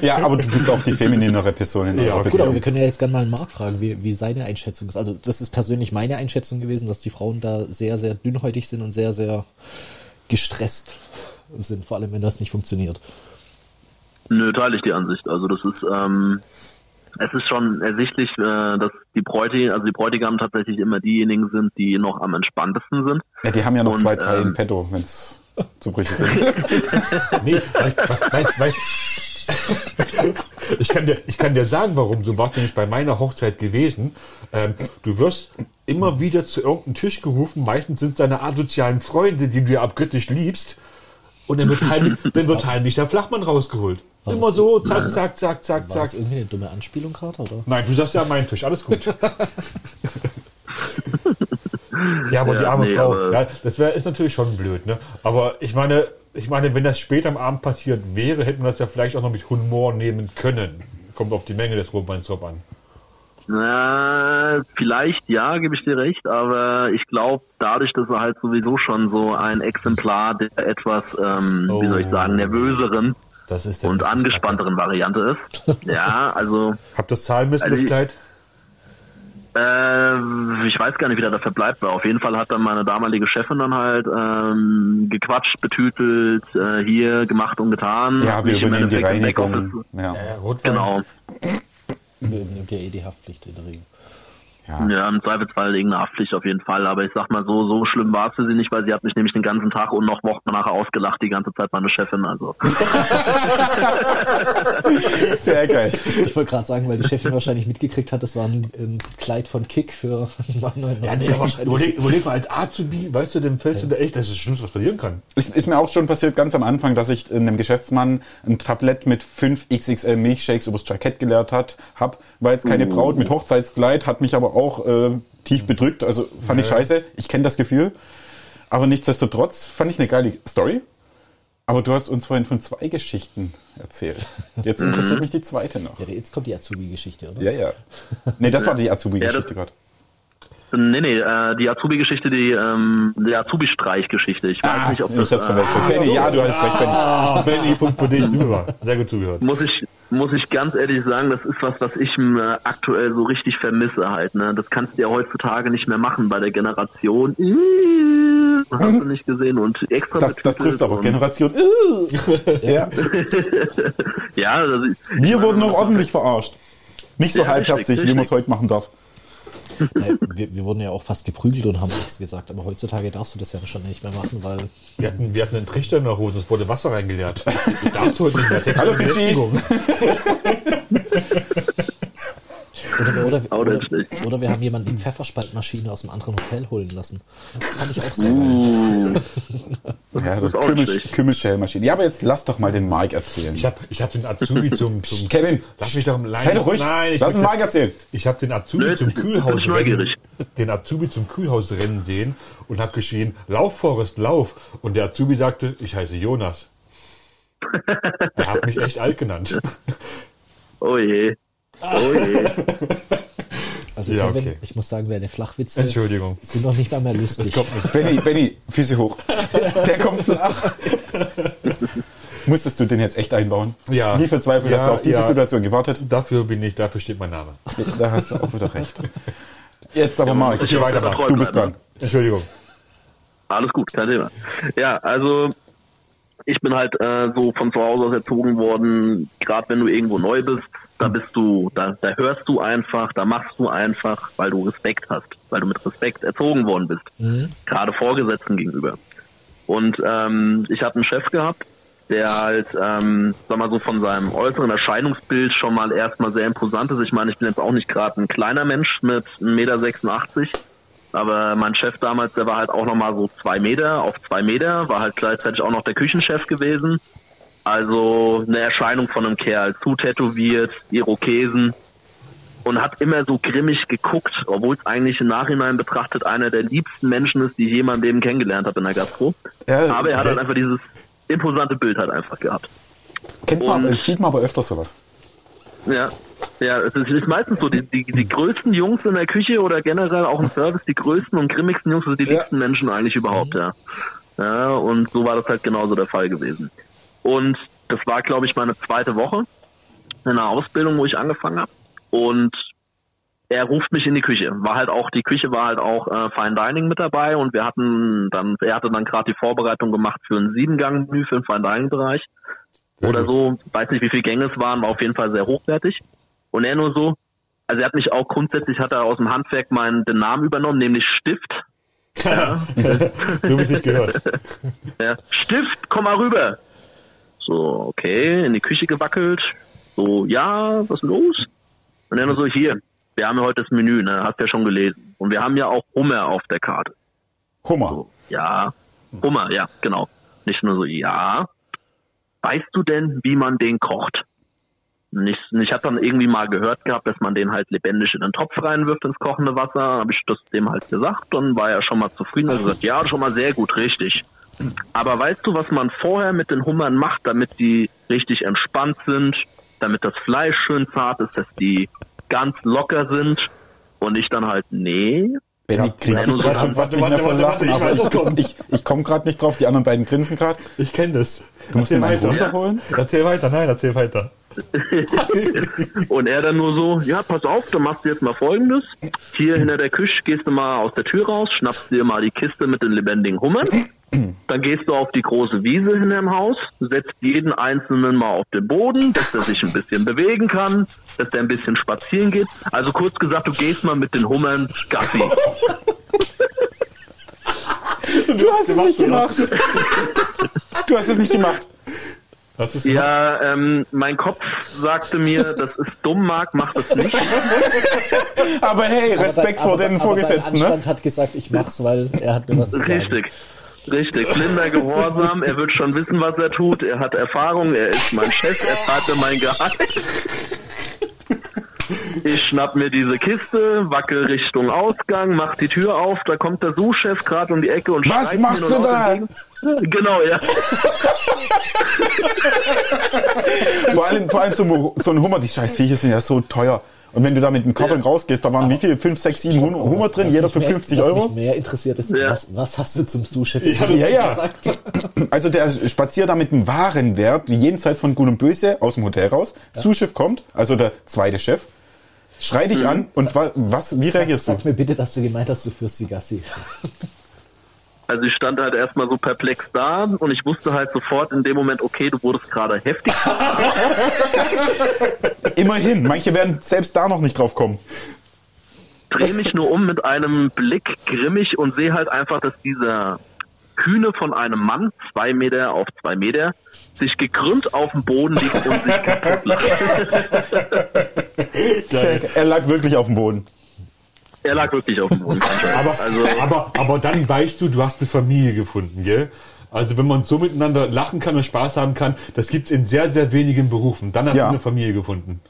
[SPEAKER 1] Ja, aber du bist auch die femininere Person in
[SPEAKER 3] Ja,
[SPEAKER 1] eurer
[SPEAKER 3] gut,
[SPEAKER 2] aber wir können ja jetzt gerne mal Marc fragen, wie, wie seine Einschätzung ist. Also das ist persönlich meine Einschätzung gewesen, dass die Frauen da sehr, sehr dünnhäutig sind und sehr, sehr gestresst sind, vor allem wenn das nicht funktioniert.
[SPEAKER 4] Nö, teile ich die Ansicht. Also das ist, ähm, es ist schon ersichtlich, äh, dass die Bräuti, also die Bräutigam tatsächlich immer diejenigen sind, die noch am entspanntesten sind.
[SPEAKER 1] Ja, die haben ja noch
[SPEAKER 4] Und,
[SPEAKER 1] zwei, drei
[SPEAKER 4] ähm,
[SPEAKER 1] in petto, wenn es zu Brüche geht.
[SPEAKER 3] Nee, weißt, weißt, weißt, ich, kann dir, ich kann dir sagen, warum. Du warst nämlich bei meiner Hochzeit gewesen. Ähm, du wirst immer wieder zu irgendeinem Tisch gerufen. Meistens sind es deine asozialen Freunde, die du ja abgöttisch liebst. Und dann wird heimlich, dann wird heimlich der Flachmann rausgeholt.
[SPEAKER 2] War
[SPEAKER 3] immer so, zack, zack, zack, zack,
[SPEAKER 2] War
[SPEAKER 3] zack.
[SPEAKER 2] das irgendwie eine dumme Anspielung gerade, oder?
[SPEAKER 3] Nein, du sagst ja an meinem Tisch, alles gut. ja, aber die
[SPEAKER 4] Ja,
[SPEAKER 3] arme
[SPEAKER 4] nee,
[SPEAKER 3] Frau, ja, das wäre ist natürlich schon blöd, ne? Aber ich meine, ich meine, wenn das später am Abend passiert wäre, hätte man das ja vielleicht auch noch mit Humor nehmen können. Kommt auf die Menge des Rotweins drauf an.
[SPEAKER 4] Äh, vielleicht ja, gebe ich dir recht, aber ich glaube, dadurch, dass er halt sowieso schon so ein Exemplar der etwas, ähm, wie soll ich
[SPEAKER 3] Oh.
[SPEAKER 4] sagen, nervöseren
[SPEAKER 3] Das ist
[SPEAKER 4] und angespannteren Variante ist. Ja, also
[SPEAKER 3] Habt das
[SPEAKER 4] Also
[SPEAKER 3] das
[SPEAKER 4] ich-
[SPEAKER 3] Kleid?
[SPEAKER 4] Äh, ich weiß gar nicht, wie der dafür bleibt. Auf jeden Fall hat dann meine damalige Chefin dann halt ähm, gequatscht, betütelt, äh, hier gemacht und getan.
[SPEAKER 1] Ja, wir übernehmen die Reinigung. Ja.
[SPEAKER 3] Ja, Rotwein.
[SPEAKER 4] Genau.
[SPEAKER 2] Wir übernimmt ja eh die Haftpflicht in der Regel.
[SPEAKER 1] Ja.
[SPEAKER 4] Ja, im Zweifelsfall irgendeine Haftpflicht auf jeden Fall. Aber ich sag mal so, so schlimm war es für sie nicht, weil sie hat mich nämlich den ganzen Tag und noch Wochen nachher ausgelacht, die ganze Zeit meine Chefin. Also
[SPEAKER 1] Sehr geil.
[SPEAKER 2] Ich wollte gerade sagen, weil die Chefin wahrscheinlich mitgekriegt hat, das war ein, ein Kleid von Kick für 9,99
[SPEAKER 3] Ja, nee,
[SPEAKER 2] wahrscheinlich.
[SPEAKER 3] überleg, überleg mal, als Azubi, weißt du, dem fällst du da echt, das ist das Schlimmste, was passieren kann.
[SPEAKER 1] Ist, ist mir auch schon passiert ganz am Anfang, dass ich einem Geschäftsmann ein Tablett mit 5 XXL Milchshakes übers Jackett geleert hat, hab, war jetzt keine Braut mit Hochzeitskleid, hat mich aber auch äh, tief bedrückt, also fand ich
[SPEAKER 3] Ja.
[SPEAKER 1] scheiße, ich kenne das Gefühl, aber nichtsdestotrotz fand ich eine geile Story. Aber du hast uns vorhin von zwei Geschichten erzählt. Jetzt interessiert mich die zweite noch.
[SPEAKER 2] Ja, jetzt kommt die Azubi-Geschichte, oder?
[SPEAKER 1] Ja, ja. Nee, das war die
[SPEAKER 4] Ja,
[SPEAKER 1] Azubi-Geschichte
[SPEAKER 4] das-
[SPEAKER 1] gerade.
[SPEAKER 4] nee, nee, äh, die Azubi-Geschichte, die ähm, die Azubi-Streich-Geschichte. Ich weiß
[SPEAKER 1] Ah,
[SPEAKER 4] nicht, ob
[SPEAKER 1] ich
[SPEAKER 4] das
[SPEAKER 1] hab's
[SPEAKER 4] äh,
[SPEAKER 1] verwechselt. Benny, ja, du hast recht, Benny.
[SPEAKER 3] Ah, Benny, Punkt für dich, super. Sehr gut zugehört.
[SPEAKER 4] muss ich muss ich ganz ehrlich sagen, das ist was, was ich äh, aktuell so richtig vermisse halt. Ne? Das kannst du ja heutzutage nicht mehr machen bei der Generation. Hast du nicht gesehen und extra
[SPEAKER 1] Das, das trifft aber Generation. Ja.
[SPEAKER 4] Ja, also,
[SPEAKER 1] Wir wurden noch ordentlich verarscht. Nicht so
[SPEAKER 4] Ja,
[SPEAKER 1] halbherzig,
[SPEAKER 4] richtig,
[SPEAKER 1] wie man es heute machen darf.
[SPEAKER 2] Wir, wir wurden ja auch fast geprügelt und haben nichts gesagt, aber heutzutage darfst du das ja schon nicht mehr machen, weil
[SPEAKER 3] Wir hatten, wir hatten einen Trichter in der Hose, es wurde Wasser reingeleert. Das darfst du heute nicht mehr.
[SPEAKER 1] Hallo, Fidschi.
[SPEAKER 2] Oder, oder, oder, oder wir haben jemanden die Pfefferspaltmaschine aus dem anderen Hotel holen lassen. Fand ich auch sehr geil.
[SPEAKER 1] Ja,
[SPEAKER 4] auch
[SPEAKER 1] Kümmel. Ja, aber jetzt lass doch mal den Mike erzählen.
[SPEAKER 3] Ich habe ich hab den Azubi zum, zum
[SPEAKER 1] Kevin,
[SPEAKER 3] Lass mich doch nein,
[SPEAKER 1] sei doch ruhig.
[SPEAKER 3] Nein, ich
[SPEAKER 1] lass den Mike erzählen.
[SPEAKER 3] Ich habe den Azubi zum
[SPEAKER 4] ich bin
[SPEAKER 3] Kühlhaus
[SPEAKER 4] neugierig.
[SPEAKER 3] den Azubi zum Kühlhaus rennen sehen und habe geschrien, lauf Forrest, lauf. Und der Azubi sagte, ich heiße Jonas. Er hat mich echt alt genannt.
[SPEAKER 4] Oh je. Oh je.
[SPEAKER 2] Also
[SPEAKER 3] Ja,
[SPEAKER 2] Kevin,
[SPEAKER 3] okay.
[SPEAKER 2] ich muss sagen, deine Flachwitze
[SPEAKER 3] Entschuldigung.
[SPEAKER 2] sind noch nicht mal mehr lustig.
[SPEAKER 1] Benny, Benny, Füße hoch. Der kommt flach. Musstest du den jetzt echt einbauen?
[SPEAKER 3] Ja.
[SPEAKER 1] Wie verzweifelt
[SPEAKER 3] Ja,
[SPEAKER 1] hast du auf diese
[SPEAKER 3] ja.
[SPEAKER 1] Situation gewartet?
[SPEAKER 3] Dafür bin ich, dafür steht mein Name.
[SPEAKER 1] Da hast du auch wieder recht. Jetzt aber
[SPEAKER 4] muss sich auch selber treu
[SPEAKER 1] du bist dran.
[SPEAKER 3] Entschuldigung.
[SPEAKER 4] Alles gut, kein Thema. Ja, also ich bin halt äh, so von zu Hause aus erzogen worden, gerade wenn du irgendwo neu bist, da bist du, da, da hörst du einfach, da machst du einfach, weil du Respekt hast, weil du mit Respekt erzogen worden bist,
[SPEAKER 2] Mhm.
[SPEAKER 4] gerade Vorgesetzten gegenüber. Und ähm, ich habe einen Chef gehabt, der halt, ähm, sag mal so von seinem äußeren Erscheinungsbild schon mal erstmal sehr imposant ist. Ich meine, ich bin jetzt auch nicht gerade ein kleiner Mensch mit 1,86 Meter, aber mein Chef damals, der war halt auch nochmal so zwei Meter auf zwei Meter, war halt gleichzeitig auch noch der Küchenchef gewesen. Also eine Erscheinung von einem Kerl, zu tätowiert, Irokesen und hat immer so grimmig geguckt, obwohl es eigentlich im Nachhinein betrachtet einer der liebsten Menschen ist, die ich je in meinem Leben kennengelernt habe in der Gastro.
[SPEAKER 1] Ja,
[SPEAKER 4] aber er hat halt einfach dieses imposante Bild halt einfach gehabt.
[SPEAKER 1] Kennt man,
[SPEAKER 4] Und-
[SPEAKER 1] das sieht man aber öfter sowas.
[SPEAKER 4] Ja, ja, es ist, es ist meistens so, die, die, die größten Jungs in der Küche oder generell auch im Service, die größten und grimmigsten Jungs sind die
[SPEAKER 1] Ja.
[SPEAKER 4] liebsten Menschen eigentlich überhaupt, ja. Ja, und so war das halt genauso der Fall gewesen. Und das war, glaube ich, meine zweite Woche in der Ausbildung, wo ich angefangen habe. Und er ruft mich in die Küche. War halt auch, die Küche war halt auch äh, Fine Dining mit dabei und wir hatten dann, er hatte dann gerade die Vorbereitung gemacht für ein Siebengang-Menü für den Fine Dining Bereich oder so. Weiß nicht, wie viele Gänge es waren, war auf jeden Fall sehr hochwertig. Und er nur so, also er hat mich auch grundsätzlich, hat er aus dem Handwerk meinen den Namen übernommen, nämlich Stift.
[SPEAKER 3] so wie es sich gehört.
[SPEAKER 4] Ja, Stift, komm mal rüber. So, okay, in die Küche gewackelt. So, ja, was ist los? Und nur so, hier, wir haben ja heute das Menü, ne, hast ja schon gelesen. Und wir haben ja auch Hummer auf der Karte.
[SPEAKER 1] Hummer.
[SPEAKER 4] So, ja, Hummer, ja, genau. Nicht nur so, ja. Weißt du denn, wie man den kocht? Und ich, ich habe dann irgendwie mal gehört gehabt, dass man den halt lebendig in den Topf reinwirft ins kochende Wasser. Habe ich das dem halt gesagt, dann war er schon mal zufrieden. Er hat gesagt, ja, schon mal sehr gut, richtig. Aber weißt du, was man vorher mit den Hummern macht, damit die richtig entspannt sind, damit das Fleisch schön zart ist, dass die ganz locker sind? Und ich dann halt, nee,
[SPEAKER 1] Benny
[SPEAKER 3] Ja,
[SPEAKER 4] ja, nur
[SPEAKER 1] gerade schon fast
[SPEAKER 3] warte,
[SPEAKER 1] nicht mehr
[SPEAKER 3] warte, warte,
[SPEAKER 1] Lachen,
[SPEAKER 3] warte, ich weiß, was kommt.
[SPEAKER 1] ich, ich, ich komme gerade nicht drauf, die anderen beiden grinsen gerade.
[SPEAKER 3] Ich kenne das.
[SPEAKER 1] Du musst den einen runterholen.
[SPEAKER 3] Erzähl weiter, nein, erzähl weiter.
[SPEAKER 4] Und er dann nur so, ja, pass auf, dann machst du jetzt mal folgendes. Hier hinter der Küche gehst du mal aus der Tür raus, schnappst dir mal die Kiste mit den lebendigen Hummern. Dann gehst du auf die große Wiese hinterm Haus, setzt jeden einzelnen mal auf den Boden, dass er sich ein bisschen bewegen kann, dass der ein bisschen spazieren geht. Also kurz gesagt, du gehst mal mit den Hummern Gassi.
[SPEAKER 1] Du hast es nicht gemacht. Du hast es nicht gemacht.
[SPEAKER 3] Hast du es gemacht?
[SPEAKER 4] Ja, ähm, mein Kopf sagte mir, das ist dumm, Marc, mach das nicht.
[SPEAKER 1] Aber hey, Respekt
[SPEAKER 2] Aber
[SPEAKER 1] vor
[SPEAKER 2] dein-
[SPEAKER 1] den
[SPEAKER 2] aber
[SPEAKER 1] Vorgesetzten,
[SPEAKER 2] Dein
[SPEAKER 1] ne?
[SPEAKER 2] Hat gesagt, ich mach's, weil er hat mir was zu sagen.
[SPEAKER 4] Richtig. Richtig, blinder Gehorsam, er wird schon wissen, was er tut, er hat Erfahrung, er ist mein Chef, er zahlt mir mein Gehalt. Ich schnapp mir diese Kiste, wackel Richtung Ausgang, mach die Tür auf, da kommt der Suchchef gerade um die Ecke und
[SPEAKER 1] Was
[SPEAKER 4] schreit
[SPEAKER 1] machst du da?
[SPEAKER 4] Genau, ja.
[SPEAKER 1] Vor allem, vor allem so, so ein Hummer, die scheiß Viecher sind ja so teuer. Und wenn du da mit dem Koppeln rausgehst, da waren wie viel? 5, 6, 7 Hummer, Hummer drin,
[SPEAKER 2] Was
[SPEAKER 1] jeder für
[SPEAKER 2] mehr-
[SPEAKER 1] 50
[SPEAKER 2] was
[SPEAKER 1] Euro?
[SPEAKER 2] Mich mehr interessiert ist,
[SPEAKER 4] Ja.
[SPEAKER 2] was, was hast du zum Sous-Chef
[SPEAKER 1] Ja, ja.
[SPEAKER 2] gesagt?
[SPEAKER 1] Also der spaziert da mit dem Warenwert jenseits von Gut und Böse aus dem Hotel raus. Sous-Chef kommt, also der zweite Chef, schreit dich an und wa, was, wie reagierst du?
[SPEAKER 2] Sag mir bitte, dass du gemeint hast, du führst die Gassi.
[SPEAKER 4] Also ich stand halt erstmal so perplex da und ich wusste halt sofort in dem Moment, okay, du wurdest gerade heftig.
[SPEAKER 1] Immerhin, manche werden selbst da noch nicht drauf kommen.
[SPEAKER 4] drehe mich nur um mit einem Blick grimmig und sehe halt einfach, dass dieser Hühne von einem Mann, zwei Meter auf zwei Meter, sich gekrümmt auf dem Boden liegt und sich kaputt lacht.
[SPEAKER 1] Er lag wirklich auf dem Boden.
[SPEAKER 4] Er lag wirklich auf dem Boden.
[SPEAKER 3] Aber,
[SPEAKER 4] also,
[SPEAKER 3] aber, aber dann weißt du, du hast eine Familie gefunden, gell? Also wenn man so miteinander lachen kann und Spaß haben kann, das gibt's in sehr, sehr wenigen Berufen. Dann hast
[SPEAKER 1] Ja.
[SPEAKER 3] du eine Familie gefunden.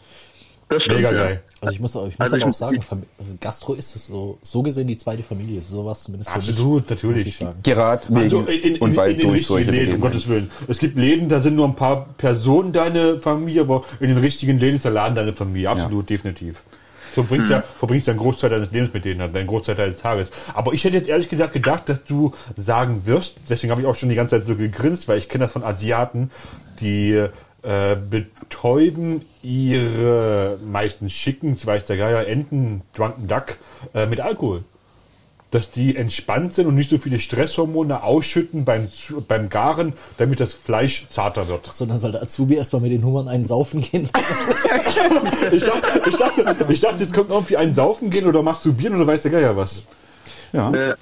[SPEAKER 4] Das stimmt.
[SPEAKER 3] Mega
[SPEAKER 4] ja.
[SPEAKER 3] geil.
[SPEAKER 2] Also ich muss, ich muss
[SPEAKER 4] Also
[SPEAKER 2] aber
[SPEAKER 4] ich-
[SPEAKER 2] auch sagen, also Gastro ist es so, so gesehen die zweite Familie. So was zumindest für
[SPEAKER 3] Absolut,
[SPEAKER 2] mich,
[SPEAKER 3] natürlich.
[SPEAKER 2] muss ich sagen.
[SPEAKER 1] Gerade wegen
[SPEAKER 3] Also in, in,
[SPEAKER 1] und
[SPEAKER 3] in,
[SPEAKER 1] weil
[SPEAKER 3] in den
[SPEAKER 1] durch
[SPEAKER 3] richtigen
[SPEAKER 1] solche
[SPEAKER 3] Läden, um. Gottes Willen. Es gibt Läden, da sind nur ein paar Personen deine Familie, aber in den richtigen Läden ist der Laden deine Familie. Absolut, definitiv. Verbringst, ja, verbringst ja einen Großteil deines Lebens mit denen, einen Großteil deines Tages. Aber ich hätte jetzt ehrlich gesagt gedacht, dass du sagen wirst, deswegen habe ich auch schon die ganze Zeit so gegrinst, weil ich kenne das von Asiaten, die äh, betäuben ihre meistens schicken, weiß der Geier, Enten, Drunken Duck, äh, mit Alkohol. dass die entspannt sind und nicht so viele Stresshormone ausschütten beim, beim Garen, damit das Fleisch zarter wird.
[SPEAKER 2] So, dann soll der Azubi erstmal mit den Hummern einen saufen gehen.
[SPEAKER 3] Ich dachte, ich dachte, ich dachte jetzt kommt irgendwie ein Saufen gehen oder masturbieren oder weiß der Geier was.
[SPEAKER 1] Ja.
[SPEAKER 4] Äh,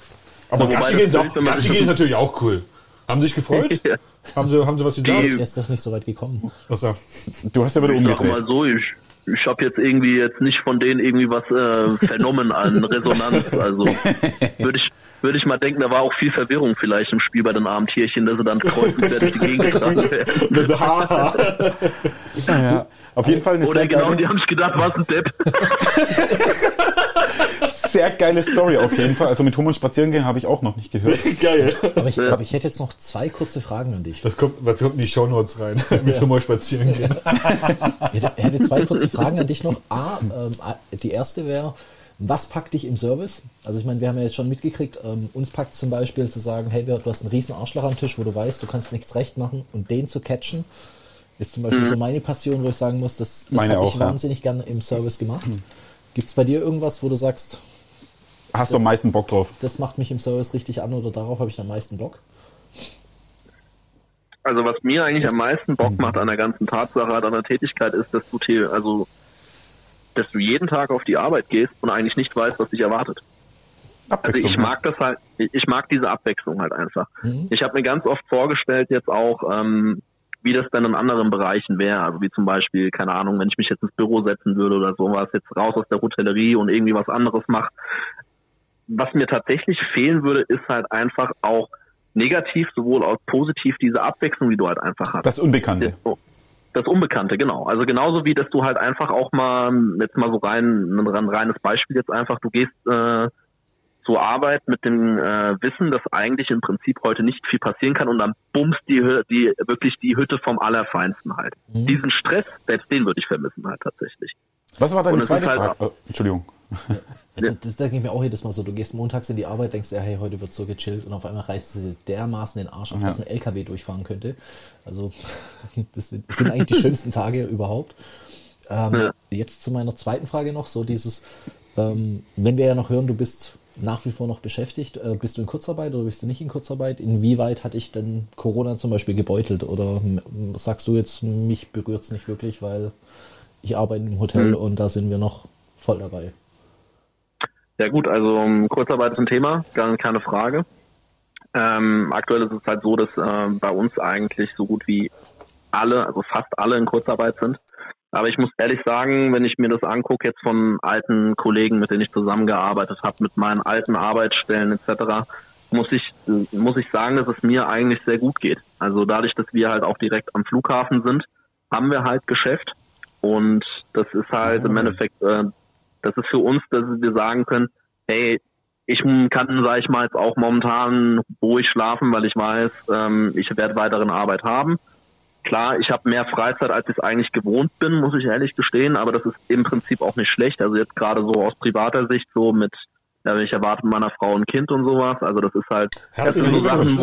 [SPEAKER 3] Aber Gassi gehen, Gassi gehen ist natürlich auch cool. Haben Sie sich gefreut?
[SPEAKER 4] Ja.
[SPEAKER 3] Haben Sie, haben Sie was gesagt?
[SPEAKER 4] Die-
[SPEAKER 2] Jetzt ist das nicht so weit gekommen.
[SPEAKER 3] Achso.
[SPEAKER 1] Du hast ja wieder
[SPEAKER 4] ich sag mal
[SPEAKER 1] umgedreht.
[SPEAKER 4] so, ich, ich habe jetzt irgendwie jetzt nicht von denen irgendwie was äh, vernommen an Resonanz. Also würde ich würde ich mal denken, da war auch viel Verwirrung vielleicht im Spiel bei den armen Tierchen, dass sie dann kreuzend durch die Gegend getragen werden.
[SPEAKER 3] Haha.
[SPEAKER 1] Ja. Auf jeden Fall eine
[SPEAKER 4] Oder
[SPEAKER 1] sehr
[SPEAKER 4] genau, die
[SPEAKER 1] geile,
[SPEAKER 4] haben sich gedacht, was ein Depp.
[SPEAKER 1] sehr geile Story auf jeden Fall. Also mit Hummern spazieren gehen habe ich auch noch nicht gehört.
[SPEAKER 3] Geil.
[SPEAKER 2] Aber ich, aber ich hätte jetzt noch zwei kurze Fragen an dich.
[SPEAKER 3] Das kommt, was kommt in die Shownotes rein? Mit Hummer spazieren gehen.
[SPEAKER 2] Ich hätte, hätte zwei kurze Fragen an dich noch. A, ähm, A, die erste wäre, was packt dich im Service? Also ich meine, wir haben ja jetzt schon mitgekriegt, ähm, uns packt zum Beispiel zu sagen, hey, du hast einen riesen Arschloch am Tisch, wo du weißt, du kannst nichts recht machen und den zu catchen, ist zum Beispiel so meine Passion, wo ich sagen muss, das, das habe ich
[SPEAKER 1] ja.
[SPEAKER 2] wahnsinnig gerne im Service gemacht. Gibt es bei dir irgendwas, wo du sagst,
[SPEAKER 1] Hast du am meisten Bock drauf?
[SPEAKER 2] das macht mich im Service richtig an oder darauf habe ich am meisten Bock?
[SPEAKER 4] Also was mir eigentlich am meisten Bock macht an der ganzen Tatsache, an der Tätigkeit, ist, dass du also dass du jeden Tag auf die Arbeit gehst und eigentlich nicht weißt, was dich erwartet. Also ich mag das halt, ich mag diese Abwechslung halt einfach. Ich habe mir ganz oft vorgestellt jetzt auch, ähm, wie das dann in anderen Bereichen wäre. Also wie zum Beispiel, keine Ahnung, wenn ich mich jetzt ins Büro setzen würde oder sowas, jetzt raus aus der Hotellerie und irgendwie was anderes mache. Was mir tatsächlich fehlen würde, ist halt einfach auch negativ sowohl als positiv diese Abwechslung, die du halt einfach hast.
[SPEAKER 1] Das Unbekannte.
[SPEAKER 4] Das, das Unbekannte, genau. Also genauso wie, dass du halt einfach auch mal, jetzt mal so rein, ein reines Beispiel jetzt einfach, du gehst äh, zur Arbeit mit dem äh, Wissen, dass eigentlich im Prinzip heute nicht viel passieren kann und dann bummst die, die wirklich die Hütte vom Allerfeinsten halt. Diesen Stress, selbst den würde ich vermissen halt tatsächlich.
[SPEAKER 1] Was war deine zweite
[SPEAKER 4] halt
[SPEAKER 1] Frage? Oh, Entschuldigung.
[SPEAKER 2] Ja. Das, denke ich mir auch jedes Mal so. Du gehst montags in die Arbeit, denkst, ja, hey, heute wird so gechillt und auf einmal reißt sie dermaßen den Arsch auf, dass ein LKW durchfahren könnte. Also, das sind, das sind eigentlich die schönsten Tage überhaupt. Ähm. Jetzt zu meiner zweiten Frage noch, so dieses, ähm, wenn wir ja noch hören, du bist nach wie vor noch beschäftigt, äh, bist du in Kurzarbeit oder bist du nicht in Kurzarbeit? Inwieweit hat dich denn Corona zum Beispiel gebeutelt? Oder sagst du jetzt, mich berührt es nicht wirklich, weil ich arbeite im Hotel
[SPEAKER 4] Mhm.
[SPEAKER 2] und da sind wir noch voll dabei?
[SPEAKER 4] Ja gut, also ähm, Kurzarbeit ist ein Thema, gar keine Frage. Ähm, aktuell ist es halt so, dass äh, bei uns eigentlich so gut wie alle, also fast alle in Kurzarbeit sind. Aber ich muss ehrlich sagen, wenn ich mir das angucke, jetzt von alten Kollegen, mit denen ich zusammengearbeitet habe, mit meinen alten Arbeitsstellen etc., muss ich, muss ich sagen, dass es mir eigentlich sehr gut geht. Also dadurch, dass wir halt auch direkt am Flughafen sind, haben wir halt Geschäft. Und das ist halt im Endeffekt, äh, das ist für uns, dass wir sagen können, hey, ich kann, sage ich mal, jetzt auch momentan ruhig schlafen, weil ich weiß, ähm, ich werde weiterhin Arbeit haben. Klar, ich habe mehr Freizeit, als ich es eigentlich gewohnt bin, muss ich ehrlich gestehen, aber das ist im Prinzip auch nicht schlecht. Also jetzt gerade so aus privater Sicht, so mit, ja, ich erwarte meiner Frau ein Kind und sowas. Also das ist halt, das sind so
[SPEAKER 3] Herzlichen
[SPEAKER 4] Sachen,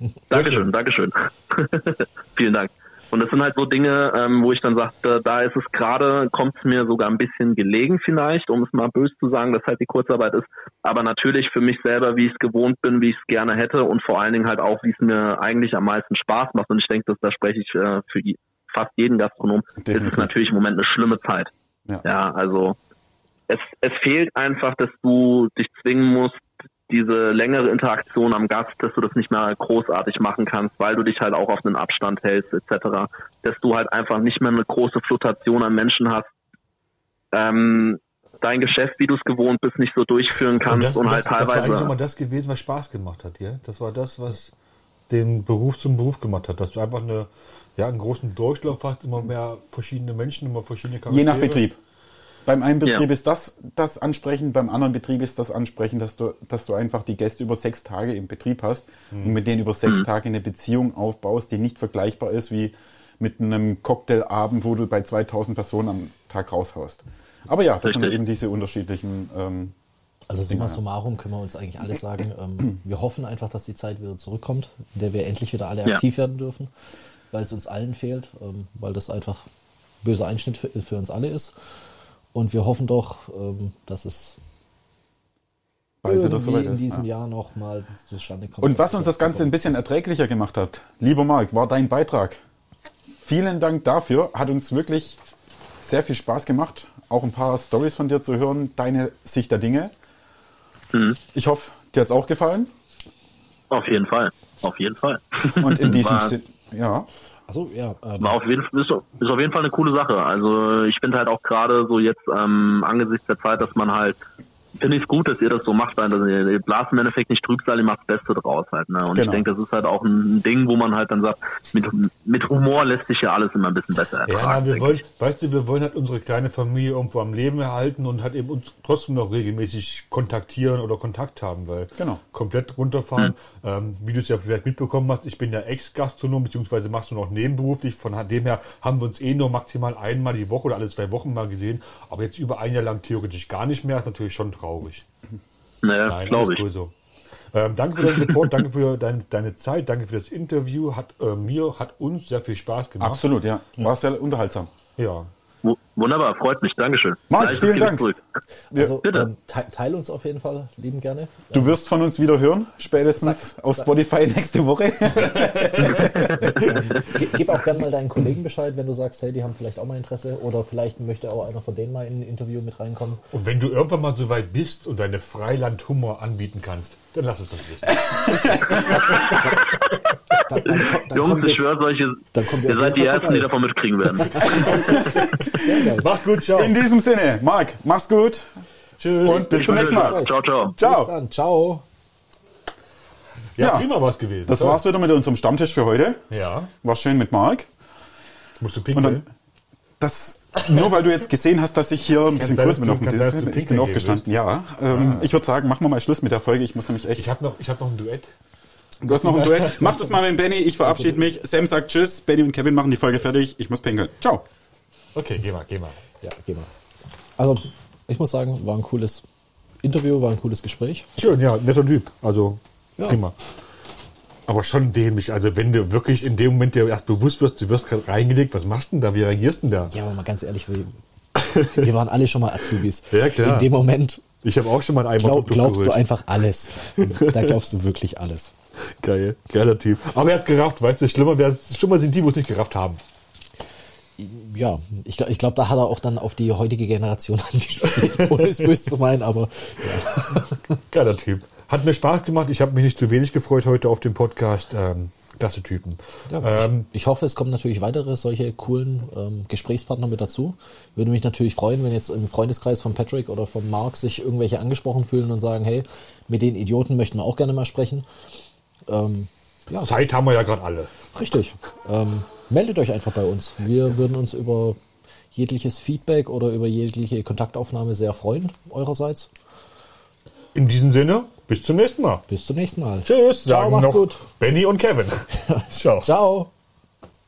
[SPEAKER 4] wo. Dankeschön, Dankeschön. Vielen Dank. Und das sind halt so Dinge, ähm, wo ich dann sage, da, ist es gerade, kommt es mir sogar ein bisschen gelegen vielleicht, um es mal böse zu sagen, dass halt die Kurzarbeit ist. Aber natürlich für mich selber, wie ich es gewohnt bin, wie ich es gerne hätte und vor allen Dingen halt auch, wie es mir eigentlich am meisten Spaß macht. Und ich denke, dass da spreche ich äh, für fast jeden Gastronom, ist es
[SPEAKER 1] Definitiv.
[SPEAKER 4] natürlich im Moment eine schlimme Zeit.
[SPEAKER 1] Ja.
[SPEAKER 4] ja also es, es fehlt einfach, dass du dich zwingen musst, diese längere Interaktion am Gast, dass du das nicht mehr großartig machen kannst, weil du dich halt auch auf einen Abstand hältst etc., dass du halt einfach nicht mehr eine große Flutation an Menschen hast, ähm, dein Geschäft, wie du es gewohnt bist, nicht so durchführen kannst
[SPEAKER 3] das,
[SPEAKER 4] und, halt
[SPEAKER 3] das, das war eigentlich
[SPEAKER 4] teilweise
[SPEAKER 3] immer das gewesen, was Spaß gemacht hat, ja? Das war das, was den Beruf zum Beruf gemacht hat, dass du einfach eine, ja, einen großen Durchlauf hast, immer mehr verschiedene Menschen, immer verschiedene Charaktere.
[SPEAKER 1] Je nach Betrieb. Beim einen Betrieb
[SPEAKER 4] Ja.
[SPEAKER 1] ist das das Ansprechen, beim anderen Betrieb ist das Ansprechen, dass du, dass du einfach die Gäste über sechs Tage im Betrieb hast und mit denen über sechs Tage eine Beziehung aufbaust, die nicht vergleichbar ist wie mit einem Cocktailabend, wo du bei 2000 Personen am Tag raushaust. Aber ja, das sind
[SPEAKER 4] Richtig.
[SPEAKER 1] eben diese unterschiedlichen. Ähm,
[SPEAKER 2] Also summa summarum können wir uns eigentlich alle sagen, ähm, wir hoffen einfach, dass die Zeit wieder zurückkommt, in der wir endlich wieder alle
[SPEAKER 4] Ja.
[SPEAKER 2] aktiv werden dürfen, weil es uns allen fehlt, ähm, weil das einfach böser Einschnitt für, für uns alle ist. Und wir hoffen doch, ähm, dass es
[SPEAKER 1] bald soweit
[SPEAKER 2] in diesem
[SPEAKER 1] ja.
[SPEAKER 2] Jahr noch mal zustande kommt.
[SPEAKER 1] Und was uns das Ganze ein bisschen erträglicher gemacht hat, lieber Marc, war dein Beitrag. Vielen Dank dafür. Hat uns wirklich sehr viel Spaß gemacht, auch ein paar Stories von dir zu hören, deine Sicht der Dinge.
[SPEAKER 4] Mhm.
[SPEAKER 1] Ich hoffe, dir hat es auch gefallen.
[SPEAKER 4] Auf jeden Fall. Auf jeden Fall.
[SPEAKER 1] Und in diesem Sinne, ja,
[SPEAKER 2] Also ja, ähm,
[SPEAKER 4] War auf jeden, ist, ist auf jeden Fall eine coole Sache. Also ich finde halt auch gerade so jetzt ähm, angesichts der Zeit, dass man halt, finde ich es gut, dass ihr das so macht, weil das, ihr blast im Endeffekt nicht Trübsal, ihr macht das Beste draus halt. Ne? Und
[SPEAKER 1] Genau.
[SPEAKER 4] ich denke, das ist halt auch ein Ding, wo man halt dann sagt, mit, mit Humor lässt sich ja alles immer ein bisschen besser
[SPEAKER 3] Ja,
[SPEAKER 4] ertragen.
[SPEAKER 3] na, wir wollen, weißt du, wir wollen halt unsere kleine Familie irgendwo am Leben erhalten und halt eben uns trotzdem noch regelmäßig kontaktieren oder Kontakt haben, weil
[SPEAKER 1] Genau.
[SPEAKER 3] komplett runterfahren, ähm, wie du es ja vielleicht mitbekommen hast, ich bin ja Ex-Gastronom, beziehungsweise machst du noch nebenberuflich, von dem her haben wir uns eh nur maximal einmal die Woche oder alle zwei Wochen mal gesehen, aber jetzt über ein Jahr lang theoretisch gar nicht mehr, ist natürlich schon traurig.
[SPEAKER 4] Naja,
[SPEAKER 3] Nein,
[SPEAKER 4] glaube ich.
[SPEAKER 3] cool so. Ähm, danke für deinen Support, danke für dein, deine Zeit, danke für das Interview. Hat äh, mir, hat uns sehr viel Spaß gemacht.
[SPEAKER 1] absolut, ja. War sehr unterhaltsam.
[SPEAKER 3] Ja.
[SPEAKER 4] Wu- Wunderbar, freut mich. Dankeschön.
[SPEAKER 1] Marc,
[SPEAKER 4] Gleiches
[SPEAKER 1] vielen Dank.
[SPEAKER 4] zurück.
[SPEAKER 2] also
[SPEAKER 4] bitte.
[SPEAKER 2] ähm, te teil uns auf jeden Fall, lieben gerne.
[SPEAKER 1] Du wirst von uns wieder hören, spätestens
[SPEAKER 2] Sag-
[SPEAKER 1] auf
[SPEAKER 2] sag-
[SPEAKER 1] Spotify nächste Woche.
[SPEAKER 2] Gib auch gerne mal deinen Kollegen Bescheid, wenn du sagst, hey, die haben vielleicht auch mal Interesse oder vielleicht möchte auch einer von denen mal in ein Interview mit reinkommen.
[SPEAKER 3] Und wenn du irgendwann mal so weit bist und deine Freiland-Humor anbieten kannst, dann lass es uns wissen.
[SPEAKER 2] Dann, dann, komm- dann
[SPEAKER 4] Jungs, ich schwöre euch, ihr, seid die Ersten, die davon mitkriegen werden.
[SPEAKER 2] Sehr geil.
[SPEAKER 3] Mach's gut, ciao.
[SPEAKER 1] In diesem Sinne, Marc, mach's gut
[SPEAKER 3] Tschüss.
[SPEAKER 1] und bis zum nächsten Mal.
[SPEAKER 4] Ciao, ciao.
[SPEAKER 2] Bis
[SPEAKER 1] Ciao.
[SPEAKER 2] dann. Ciao.
[SPEAKER 3] ja,
[SPEAKER 1] Ja.
[SPEAKER 3] prima was gewesen.
[SPEAKER 1] Das
[SPEAKER 3] So.
[SPEAKER 1] war's wieder mit unserem Stammtisch für heute.
[SPEAKER 3] Ja.
[SPEAKER 1] War schön mit Marc.
[SPEAKER 3] Musst du
[SPEAKER 1] Und
[SPEAKER 3] pinkeln?
[SPEAKER 1] dann, das, nur weil du jetzt gesehen hast, dass ich hier ein bisschen größer bin
[SPEAKER 3] dass
[SPEAKER 1] auf
[SPEAKER 3] du-
[SPEAKER 1] dem Tisch. Ich bin aufgestanden, ja. Ähm, Ich würde sagen, machen wir mal Schluss mit der Folge. Ich muss nämlich echt.
[SPEAKER 3] ich habe noch, ich hab noch ein Duett.
[SPEAKER 1] Du hast noch ein Duett. Mach das mal mit Benny. Ich verabschiede mich. Sam sagt Tschüss. Benny und Kevin machen die Folge fertig. Ich muss pinkeln. Ciao.
[SPEAKER 3] Okay, geh mal, geh mal.
[SPEAKER 2] Ja, geh mal. Also, ich muss sagen, war ein cooles Interview, war ein cooles Gespräch.
[SPEAKER 3] Schön, ja, netter Typ. Also,
[SPEAKER 2] Ja.
[SPEAKER 3] prima. Aber schon dämlich. Also, wenn du wirklich in dem Moment dir erst bewusst wirst, du wirst gerade reingelegt, was machst du denn da? Wie reagierst du denn da?
[SPEAKER 2] Ja, aber mal ganz ehrlich, wir, wir waren alle schon mal Azubis.
[SPEAKER 3] Ja, klar.
[SPEAKER 2] In dem Moment
[SPEAKER 3] Ich habe auch schon mal einen Eimer
[SPEAKER 2] glaub, glaubst du
[SPEAKER 3] geholt.
[SPEAKER 2] einfach alles. Da glaubst du wirklich alles.
[SPEAKER 3] Geil, geiler Typ. Aber er hat's gerafft, weißt du, schlimmer, schlimmer sind die, wo es nicht gerafft haben.
[SPEAKER 2] Ja, ich, ich glaube, da hat er auch dann auf die heutige Generation angespielt, ohne es böse zu meinen, aber
[SPEAKER 3] Geiler Typ. Hat mir Spaß gemacht. Ich habe mich nicht zu wenig gefreut heute auf dem Podcast. Ähm, klasse Typen.
[SPEAKER 2] ja,
[SPEAKER 3] ähm,
[SPEAKER 2] ich, ich hoffe, es kommen natürlich weitere solche coolen ähm, Gesprächspartner mit dazu. Würde mich natürlich freuen, wenn jetzt im Freundeskreis von Patrick oder von Mark sich irgendwelche angesprochen fühlen und sagen, hey, mit den Idioten möchten wir auch gerne mal sprechen. Ähm, ja,
[SPEAKER 3] Zeit haben wir ja gerade alle.
[SPEAKER 2] Richtig. Ähm, meldet euch einfach bei uns. Wir würden uns über jegliches Feedback oder über jegliche Kontaktaufnahme sehr freuen, eurerseits.
[SPEAKER 3] In diesem Sinne, bis zum nächsten Mal.
[SPEAKER 2] Bis zum nächsten Mal.
[SPEAKER 3] Tschüss,
[SPEAKER 2] Ciao,
[SPEAKER 3] sagen
[SPEAKER 2] macht's
[SPEAKER 3] noch
[SPEAKER 2] gut.
[SPEAKER 3] Benny und Kevin. Ciao.
[SPEAKER 2] Ciao.